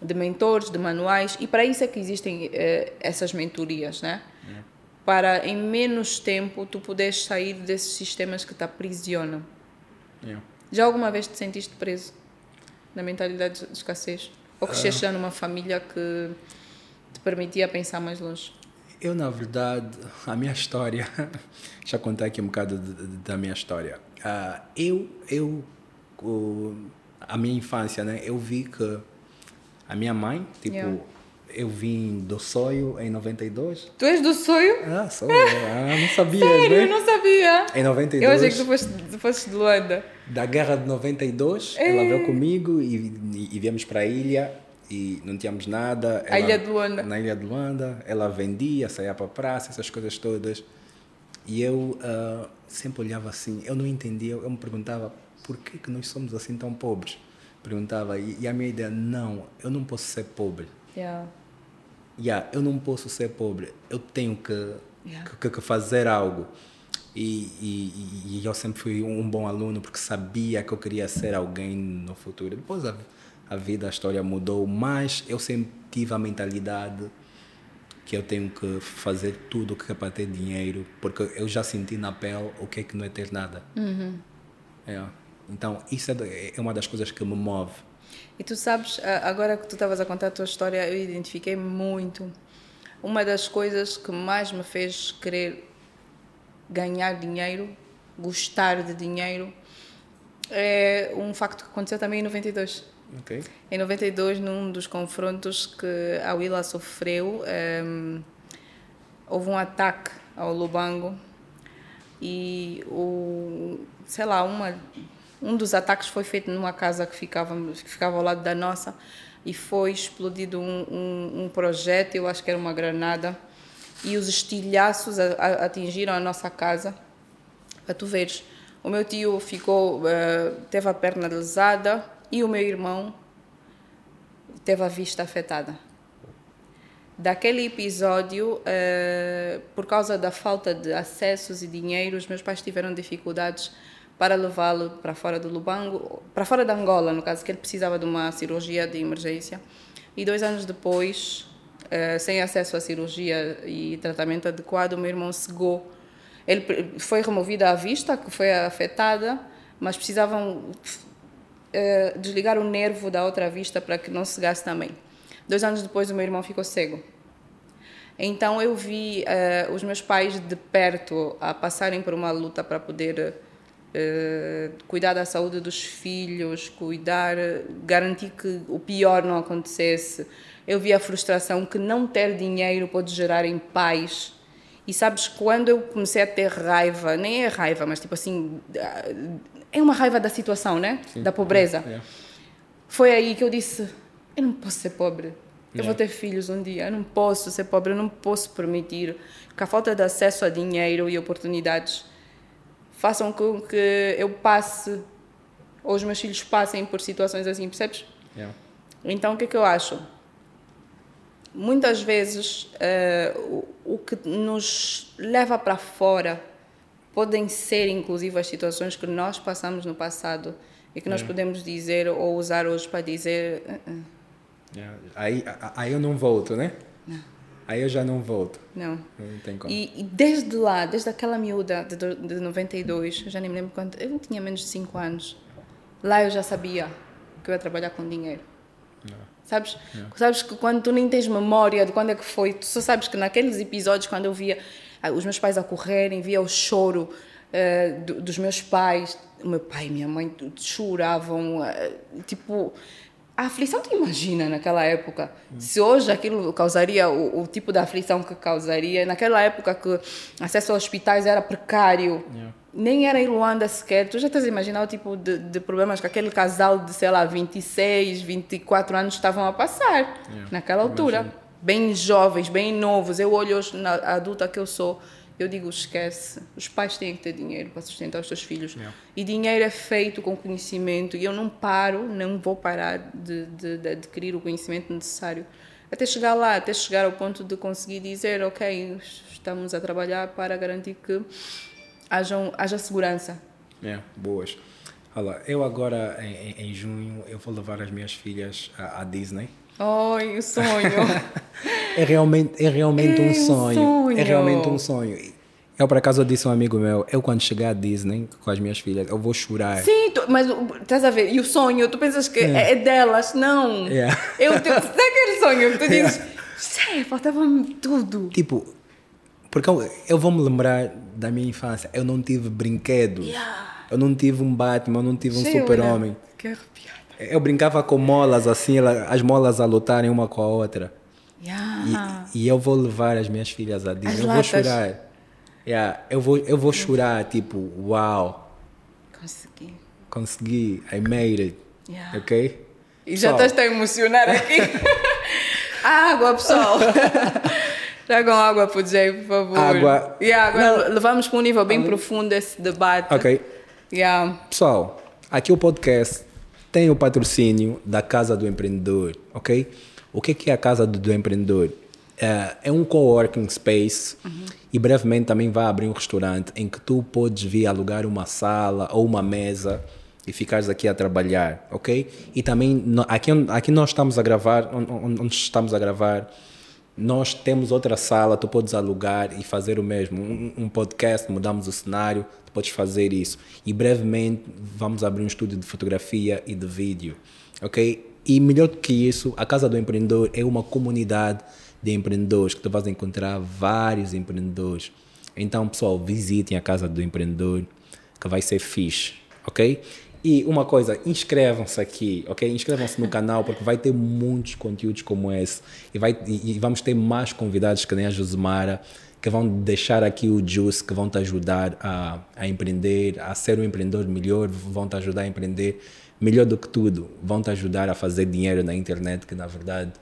de mentores, de manuais, e para isso é que existem eh, essas mentorias, né? É. Para em menos tempo tu poderes sair desses sistemas que te aprisionam. É. Já alguma vez te sentiste preso na mentalidade de escassez? Ou cresceste já numa família que te permitia pensar mais longe? Eu, na verdade, a minha história, já contei aqui um bocado da minha história. Uh, eu, eu uh, a minha infância, né? Eu vi que a minha mãe, tipo, yeah. eu vim do Soio em 92. Tu és do Soio? Ah, sou. ah, não sabia, Sério, né? eu não sabia. Em 92. Eu achei que tu foste, tu foste de Luanda. Da guerra de 92, Ei. ela veio comigo e, e, e viemos para a ilha e não tínhamos nada. Ela, Ilha de Luanda. Na Ilha de Luanda. Ela vendia, saía para a praça, essas coisas todas. E eu uh, sempre olhava assim, eu não entendia, eu me perguntava por que, que nós somos assim tão pobres? Perguntava, e, e a minha ideia, não, eu não posso ser pobre. Yeah. Yeah, eu não posso ser pobre, eu tenho que, yeah. que, que, fazer algo. E, e, e, eu sempre fui um bom aluno porque sabia que eu queria ser alguém no futuro. Depois a, a vida, a história mudou, mas eu sempre tive a mentalidade que eu tenho que fazer tudo o que é para ter dinheiro, porque eu já senti na pele o que é que não é ter nada. Uhum. É. Então, isso é, é uma das coisas que me move. E tu sabes, agora que tu estavas a contar a tua história, eu identifiquei muito. Uma das coisas que mais me fez querer ganhar dinheiro, gostar de dinheiro, é um facto que aconteceu também em 92. Okay. Em 92, num dos confrontos que a Willa sofreu, um, ehm, houve um ataque ao Lubango e o, sei lá, uma, um dos ataques foi feito numa casa que ficava, que ficava ao lado da nossa e foi explodido um, um, um projétil, acho que era uma granada, e os estilhaços a, a, atingiram a nossa casa. Para tu veres, o meu tio ficou, uh, teve a perna lesada, e o meu irmão teve a vista afetada. Daquele episódio, uh, por causa da falta de acessos e dinheiro, os meus pais tiveram dificuldades para levá-lo para fora do Lubango, para fora da Angola, no caso, que ele precisava de uma cirurgia de emergência. E dois anos depois, uh, sem acesso à cirurgia e tratamento adequado, meu irmão cegou. Ele foi removida a vista, que foi afetada, mas precisavam uh, desligar o nervo da outra vista para que não cegasse também. Dois anos depois, o meu irmão ficou cego. Então, eu vi uh, os meus pais de perto a passarem por uma luta para poder uh, cuidar da saúde dos filhos, cuidar, garantir que o pior não acontecesse, Eu vi a frustração que não ter dinheiro pode gerar em pais. E sabes, quando eu comecei a ter raiva, nem é raiva, mas tipo assim, é uma raiva da situação, né? Sim. Da pobreza. É. Foi aí que eu disse: eu não posso ser pobre. Eu vou ter filhos um dia. Eu não posso ser pobre. Eu não posso permitir que a falta de acesso a dinheiro e oportunidades façam com que eu passe ou os meus filhos passem por situações assim, percebes? Então, o que é que eu acho? Muitas vezes, uh, o, o que nos leva para fora podem ser, inclusive, as situações que nós passamos no passado e que nós yeah. podemos dizer ou usar hoje para dizer. Uh -uh. Aí, aí eu não volto, né? Não. Aí eu já não volto. Não. Não tem como. E, e desde lá, desde aquela miúda de, de 92, já nem me lembro quanto, eu tinha menos de 5 anos Lá eu já sabia que eu ia trabalhar com dinheiro. Não. Sabes? Não. Sabes que quando tu nem tens memória de quando é que foi, tu só sabes que naqueles episódios, quando eu via os meus pais a correrem, via o choro uh, do, dos meus pais, o meu pai e minha mãe choravam, uh, tipo a aflição tu imagina naquela época se hoje aquilo causaria o, o, tipo de aflição que causaria naquela época que acesso a hospitais era precário yeah. nem era em Luanda sequer tu já estás a imaginar o tipo de, de, problemas que aquele casal de sei lá 26 24 anos estavam a passar yeah. naquela altura Imagina. Bem jovens bem novos eu olho hoje na adulta que eu sou eu digo, esquece. Os pais têm que ter dinheiro para sustentar os seus filhos. Yeah. E dinheiro é feito com conhecimento. E eu não paro, não vou parar de, de, de, adquirir o conhecimento necessário. Até chegar lá, até chegar ao ponto de conseguir dizer, ok, estamos a trabalhar para garantir que haja, haja segurança. É, boas. Olha, eu agora, em, em, junho, eu vou levar as minhas filhas à, à Disney. Ai, o sonho. é realmente, é realmente é um sonho. sonho. É realmente um sonho. Eu, por acaso, eu disse a um amigo meu, eu quando chegar à Disney com as minhas filhas, eu vou chorar. Sim, tu, mas estás a ver, e o sonho, tu pensas que é, é delas, não. Yeah. Eu, tu, sabe aquele sonho que tu dizes, yeah. faltava-me tudo. Tipo, porque eu, eu vou me lembrar da minha infância, eu não tive brinquedos. Yeah. Eu não tive um Batman, eu não tive um super-homem. Que arrepiado. Eu brincava com molas assim, as molas a lutarem uma com a outra. Yeah. E, e, eu vou levar as minhas filhas a Disney. eu latas. vou chorar. Yeah, eu vou, eu vou chorar, tipo, uau. Consegui. Consegui. I made it. Yeah. Ok? E já estás a emocionar aqui. água, pessoal. Tragam água para o Jay, por favor. Água. Yeah, agora Não. levamos para um nível bem profundo esse debate. Ok. Yeah. Pessoal, aqui o podcast tem o patrocínio da Casa do Empreendedor, ok? O que é a Casa do, Empreendedor? É, é um coworking space uhum. e brevemente também vai abrir um restaurante em que tu podes vir alugar uma sala ou uma mesa e ficares aqui a trabalhar, ok? E também aqui, aqui nós estamos a gravar, onde estamos a gravar, nós temos outra sala, tu podes alugar e fazer o mesmo. Um, um podcast, mudamos o cenário, podes fazer isso. E brevemente vamos abrir um estúdio de fotografia e de vídeo, ok? E melhor do que isso, a Casa do Empreendedor é uma comunidade de empreendedores que tu vais encontrar vários empreendedores. Então, pessoal, visitem a Casa do Empreendedor, que vai ser fixe, ok? E uma coisa, inscrevam-se aqui, ok? Inscrevam-se no canal porque vai ter muitos conteúdos como esse e, vai, e vamos ter mais convidados que nem a Josemara que vão deixar aqui o juice, que vão te ajudar a, a empreender, a ser um empreendedor melhor, vão te ajudar a empreender melhor do que tudo, vão te ajudar a fazer dinheiro na internet, que na verdade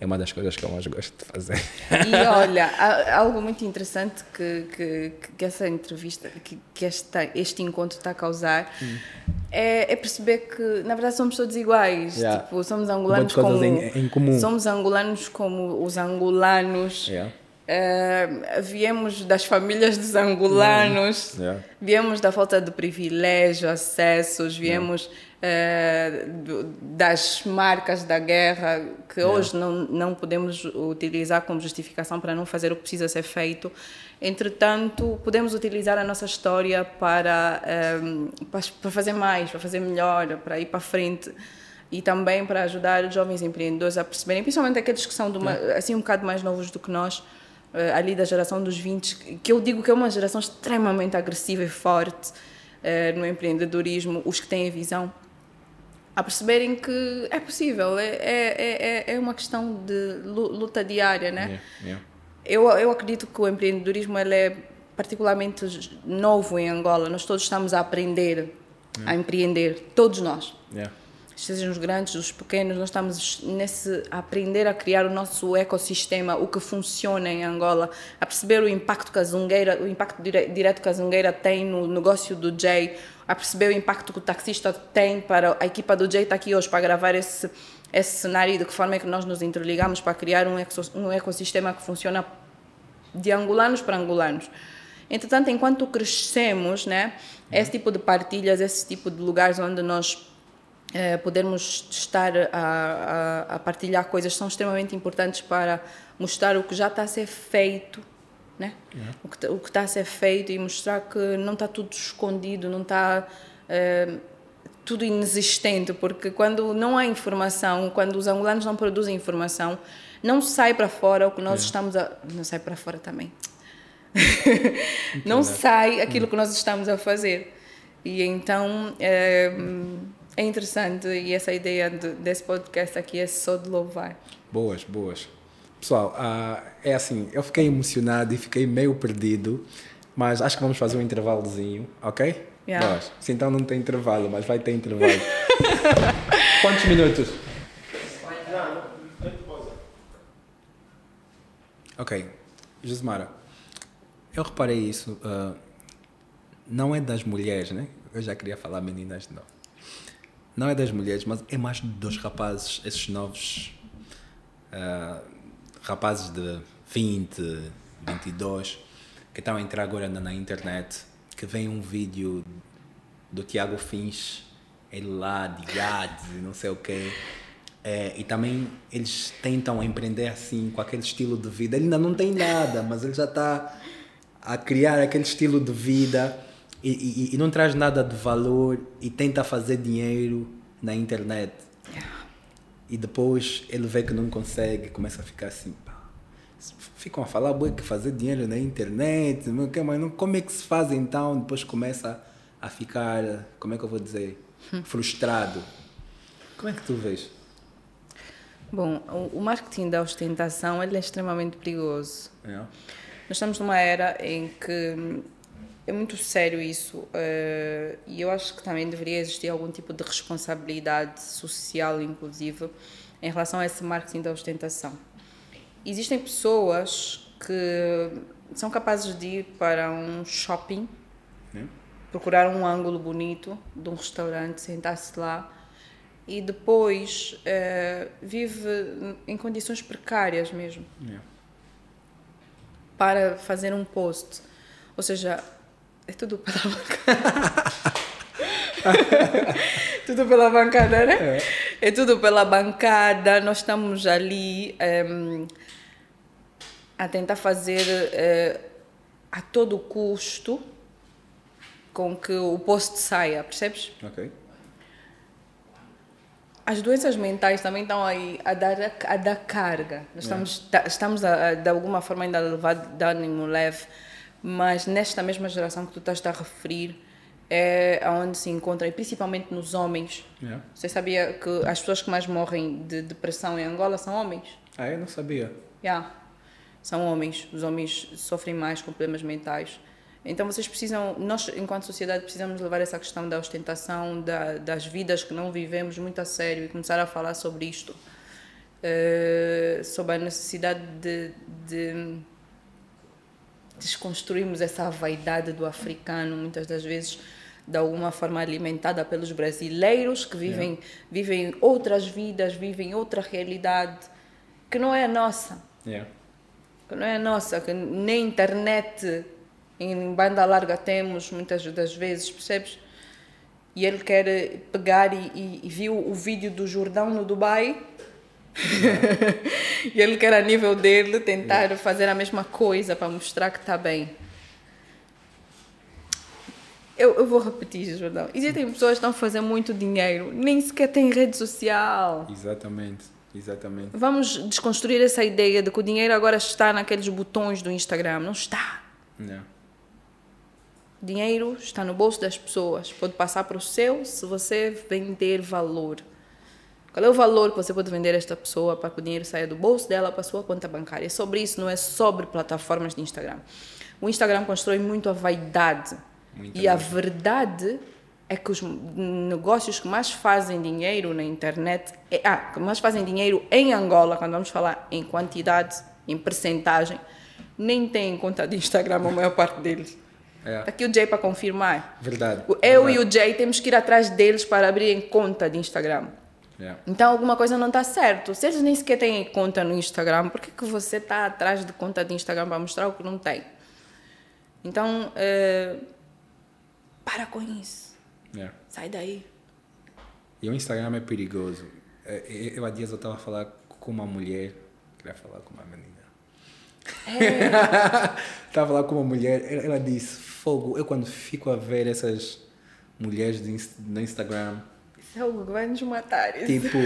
é uma das coisas que eu mais gosto de fazer. E olha, algo muito interessante que, que, que essa entrevista, que, que esta, este encontro está a causar, hum. é, é, perceber que na verdade somos todos iguais. Yeah. Tipo, somos angolanos como. Em, em, comum. Somos angolanos como os angolanos. Yeah. Uh, viemos das famílias dos angolanos, mm. yeah. viemos da falta de privilégio, acessos, viemos yeah. uh, do, das marcas da guerra que yeah. hoje não, não podemos utilizar como justificação para não fazer o que precisa ser feito. Entretanto, podemos utilizar a nossa história para, um, eh, para fazer mais, para fazer melhor, para ir para frente e também para ajudar os jovens empreendedores a perceberem, principalmente aqueles que são uma, assim um bocado mais novos do que nós, ali da geração dos 20, que eu digo que é uma geração extremamente agressiva e forte uh, no empreendedorismo, os que têm a visão. a perceberem que é possível, é, é, é, é uma questão de luta diária, né? Yeah, yeah. Eu, eu acredito que o empreendedorismo ele é particularmente novo em Angola, nós todos estamos a aprender yeah. a empreender, todos nós. Sejam os grandes, os pequenos, nós estamos nesse a aprender a criar o nosso ecossistema, o que funciona em Angola, a perceber o impacto que a Zungueira, o impacto direto que a Zungueira tem no negócio do Jay, a perceber o impacto que o taxista tem para a equipa do Jay está aqui hoje para gravar esse esse cenário e de que forma é que nós nos interligamos para criar um, um ecossistema que funciona de angolanos para angolanos. Entretanto, enquanto crescemos, né, esse tipo de partilhas, esse tipo de lugares onde nós eh, podermos estar a, a, a, partilhar coisas são extremamente importantes para mostrar o que já está a ser feito, né? Yeah. O, que, o que está a ser feito e mostrar que não está tudo escondido, não está eh, tudo inexistente, porque quando não há informação, quando os angolanos não produzem informação, não sai para fora o que nós yeah. estamos a. Não sai para fora também. não sai aquilo que nós estamos a fazer. E então. Eh, é interessante e essa ideia de, desse podcast aqui é só de louvar. Boas, boas. Pessoal, uh, é assim, eu fiquei emocionado e fiquei meio perdido, mas acho que vamos fazer um intervalozinho, ok? Yeah. Boas. Se então não tem intervalo, mas vai ter intervalo. Quantos minutos? Ok. Josemara, eu reparei isso. Uh, não é das mulheres, né? Eu já queria falar meninas, não não é das mulheres, mas é mais dos rapazes, esses novos uh, rapazes de 20, 22, que estão a entrar agora na, na internet, que vem um vídeo do Tiago Fins, ele lá de gado e não sei o quê. É, e também eles tentam empreender assim, com aquele estilo de vida. Ele ainda não tem nada, mas ele já está a criar aquele estilo de vida e, e, e, não traz nada de valor e tenta fazer dinheiro na internet. E depois ele vê que não consegue, começa a ficar assim, pá. Ficam a falar que fazer dinheiro na internet, mas como é que se faz então? Depois começa a ficar, como é que eu vou dizer, hum. frustrado. Como é que tu vês? Bom, o marketing da ostentação ele é extremamente perigoso. É. Nós estamos numa era em que é muito sério isso uh, e eu acho que também deveria existir algum tipo de responsabilidade social, inclusive, em relação a esse marketing da ostentação. Existem pessoas que são capazes de ir para um shopping, procurar um ângulo bonito de um restaurante, sentar-se lá e depois uh, vive em condições precárias mesmo. Para fazer um post. Ou seja, é tudo pela bancada. tudo pela bancada, né? É. é. tudo pela bancada. Nós estamos ali um, a tentar fazer uh, a todo custo com que o post saia, percebes? Ok. As doenças mentais também estão aí a dar, a dar carga. Nós é. estamos, estamos a, a, de alguma forma ainda a levar ânimo leve mas nesta mesma geração que tu estás a referir é onde se encontra, e principalmente nos homens. Yeah. Você sabia que as pessoas que mais morrem de depressão em Angola são homens? Ah, eu não sabia. Yeah. São homens. Os homens sofrem mais com problemas mentais. Então vocês precisam, nós enquanto sociedade precisamos levar essa questão da ostentação, da, das vidas que não vivemos muito a sério e começar a falar sobre isto. Uh, sobre a necessidade de, de desconstruímos essa vaidade do africano, muitas das vezes de alguma forma alimentada pelos brasileiros que vivem, yeah. vivem outras vidas, vivem outra realidade que não é a nossa. Yeah. Que não é a nossa, que nem internet em banda larga temos muitas das vezes, percebes? E ele quer pegar e, e, e viu o vídeo do Jordão no Dubai e ele quer a nível dele tentar fazer a mesma coisa para mostrar que está bem. Eu, eu vou repetir, Jordão. Existem pessoas que estão fazendo muito dinheiro, nem sequer têm rede social. Exatamente, exatamente. Vamos desconstruir essa ideia de que o dinheiro agora está naqueles botões do Instagram. Não está. Não. Dinheiro está no bolso das pessoas. Pode passar para o seu se você vender valor. Qual é o valor que você pode vender a esta pessoa para que o dinheiro saia do bolso dela para a sua conta bancária? É sobre isso, não é sobre plataformas de Instagram. O Instagram constrói muito a vaidade. Muito e a verdade é que os negócios que mais fazem dinheiro na internet, é, ah, que mais fazem dinheiro em Angola, quando vamos falar em quantidade, em percentagem, nem têm conta de Instagram a maior parte deles. É. Tá aqui o Jay para confirmar. Verdade. Eu verdade. e o Jay temos que ir atrás deles para abrirem conta de Instagram. Yeah. Então alguma coisa não está certo. Se eles nem sequer têm conta no Instagram, por que, que você está atrás de conta de Instagram para mostrar o que não tem? Então, uh, para com isso. Yeah. Sai daí. E o Instagram é perigoso. É, eu há dias eu estava a falar com uma mulher, queria falar com uma menina. É. estava a falar com uma mulher, ela disse, fogo, eu quando fico a ver essas mulheres no Instagram Fogo, vai nos matar. Tipo,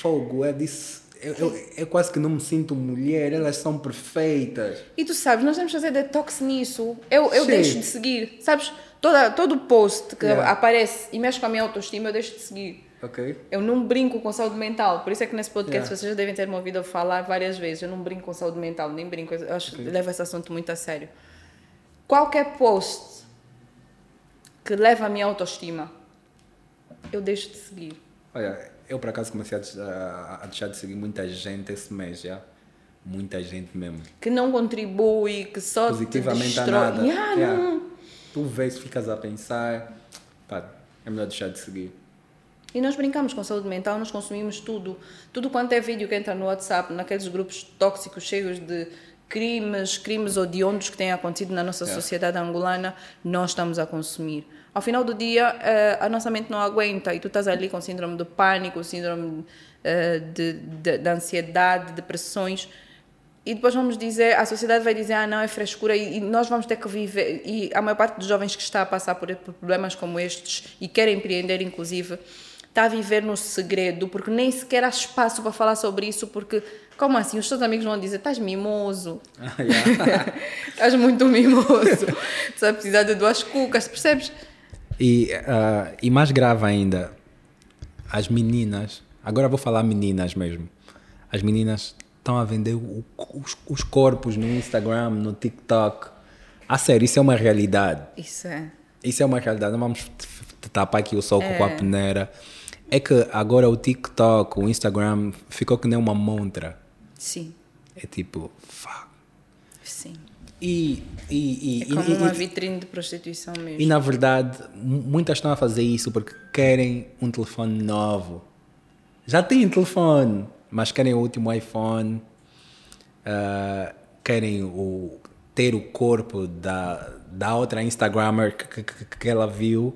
fogo, é disso. Eu, eu, eu, quase que não me sinto mulher, elas são perfeitas. E tu sabes, nós temos que fazer detox nisso. Eu, eu deixo de seguir, sabes? Toda, todo post que yeah. aparece e mexe com a minha autoestima, eu deixo de seguir. Okay. Eu não brinco com saúde mental, por isso é que nesse podcast yeah. vocês já devem ter me ouvido falar várias vezes. Eu não brinco com saúde mental, nem brinco. Eu acho okay. que levo esse assunto muito a sério. Qualquer post que leva a minha autoestima eu deixo de seguir. Olha, eu por acaso comecei a, deixar de seguir muita gente esse mês já. Muita gente mesmo. Que não contribui, que só Positivamente te destrói. a nada. Yeah, yeah. Não. Tu vês, ficas a pensar, pá, é melhor deixar de seguir. E nós brincamos com saúde mental, nós consumimos tudo. Tudo quanto é vídeo que entra no WhatsApp, naqueles grupos tóxicos cheios de crimes, crimes odiondos que têm acontecido na nossa yeah. sociedade angolana, nós estamos a consumir. Ao final do dia, eh, a nossa mente não aguenta e tu estás ali com síndrome de pânico, síndrome eh, de, de, de ansiedade, depressões. E depois vamos dizer, a sociedade vai dizer, ah, não, é frescura, e, nós vamos ter que viver. E a maior parte dos jovens que está a passar por, por problemas como estes e querem empreender, inclusive, está a viver no segredo, porque nem sequer há espaço para falar sobre isso, porque, como assim? Os teus amigos vão dizer, estás mimoso, ah, yeah. estás muito mimoso, estás a precisar de duas cucas, percebes? E, uh, e mais grave ainda, as meninas, agora vou falar meninas mesmo, as meninas estão a vender o, os, os, corpos no Instagram, no TikTok. A sério, isso é uma realidade. Isso é. Isso é uma realidade. Não vamos tapar aqui o sol é. com a peneira. É que agora o TikTok, o Instagram, ficou que nem uma montra. Sim. É tipo, fuck. Sim. E, e, e, é como e, uma vitrine de prostituição mesmo. E na verdade, muitas estão a fazer isso porque querem um telefone novo. Já têm telefone, mas querem o último iPhone, uh, querem o, ter o corpo da, da outra Instagrammer que, que, que ela viu,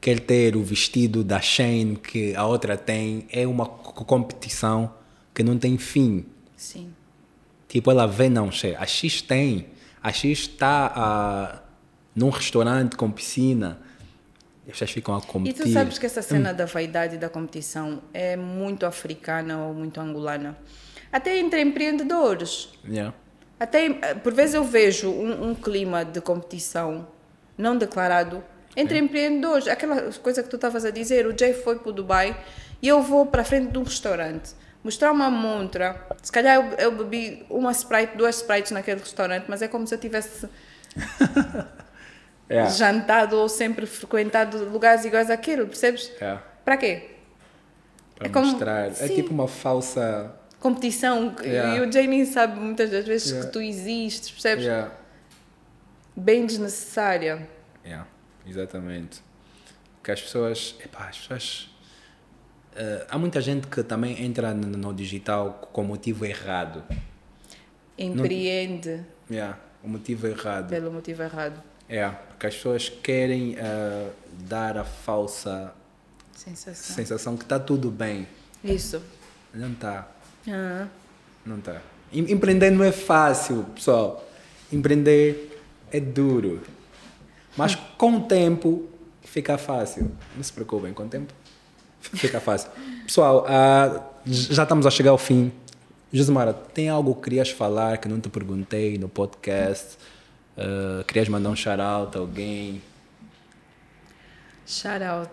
quer ter o vestido da Shane que a outra tem. É uma competição que não tem fim. Sim. Tipo, ela vê, não, a X tem a X está uh, num restaurante com piscina. As pessoas ficam a competir. E tu sabes que essa cena hum. da vaidade e da competição é muito africana ou muito angolana. Até entre empreendedores. Yeah. Até, por vezes eu vejo um, um clima de competição não declarado entre é. empreendedores. Aquela coisa que tu estavas a dizer, o Jay foi para o Dubai e eu vou para a frente de um restaurante mostrar uma montra. Se calhar eu, eu, bebi uma Sprite, duas Sprites naquele restaurante, mas é como se eu tivesse yeah. jantado ou sempre frequentado lugares iguais àquilo, percebes? Yeah. Para quê? Para é mostrar. Como, é tipo uma falsa competição. Yeah. E o Jamie sabe muitas das vezes que tu existes, percebes? Bem desnecessária. Yeah, exatamente. Porque as pessoas, epá, as pessoas Uh, há muita gente que também entra no, no digital com o motivo errado. Empreende. Não, yeah, o motivo errado. Pelo motivo errado. É, porque as pessoas querem uh, dar a falsa sensação, sensação que está tudo bem. Isso. Não está. Ah. Não está. Empreender não é fácil, pessoal. Empreender é duro. Mas com o tempo fica fácil. Não se preocupem, com o tempo Fica fácil. Pessoal, já estamos a chegar ao fim. Josemara, tem algo que querias falar que não te perguntei no podcast? Uh, querias mandar um shout-out a alguém? Shout-out.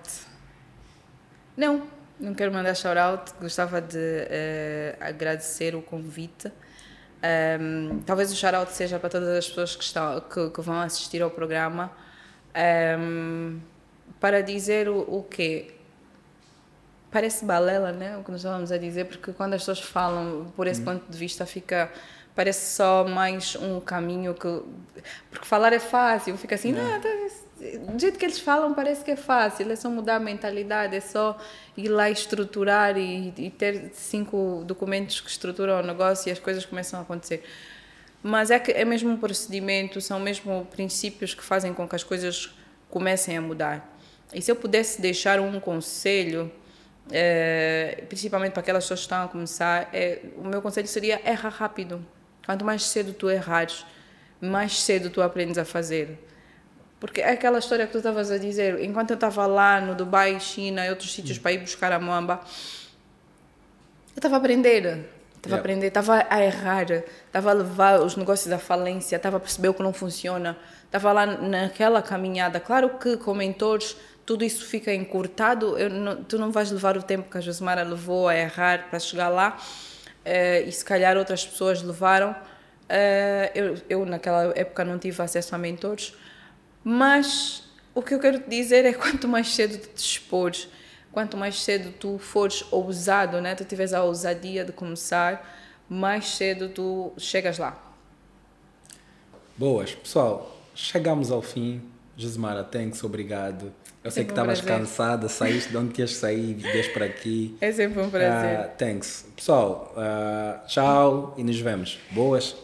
Não, não quero mandar shout-out. Gostava de uh, agradecer o convite. Um, talvez o shout-out seja para todas as pessoas que, estão, que, que vão assistir ao programa. Um, para dizer o, o quê? Parece balela, né? O que nós estávamos a dizer, porque quando as pessoas falam por esse hum. ponto de vista, fica parece só mais um caminho que. Porque falar é fácil, fica assim, não, não tá, do jeito que eles falam parece que é fácil, é só mudar a mentalidade, é só ir lá estruturar e, e ter cinco documentos que estruturam o negócio e as coisas começam a acontecer. Mas é que é mesmo um procedimento, são mesmo princípios que fazem com que as coisas comecem a mudar. E se eu pudesse deixar um conselho, é, principalmente para aquelas pessoas que estão a começar, é, o meu conselho seria erra rápido. Quanto mais cedo tu errares, mais cedo tu aprendes a fazer. Porque é aquela história que tu estavas a dizer, enquanto eu estava lá no Dubai, China e outros sítios para ir buscar a moamba, eu estava a aprender. Estava yeah. a aprender, estava a errar, estava a levar os negócios à falência, estava a perceber o que não funciona, estava lá naquela caminhada. Claro que com mentores tudo isso fica encurtado, não, tu não vais levar o tempo que a Josemara levou a errar para chegar lá, uh, e se calhar outras pessoas levaram. Uh, eu, eu, naquela época, não tive acesso a mentores, mas o que eu quero te dizer é quanto mais cedo te expores, quanto mais cedo tu fores ousado, né? tu tiveres a ousadia de começar, mais cedo tu chegas lá. Boas. Pessoal, chegamos ao fim. Gismara, thanks, obrigado. Eu é sei que estavas um cansada, saíste de onde tinhas que sair, vieste para aqui. É sempre um ah, prazer. Uh, thanks. Pessoal, uh, tchau e nos vemos. Boas.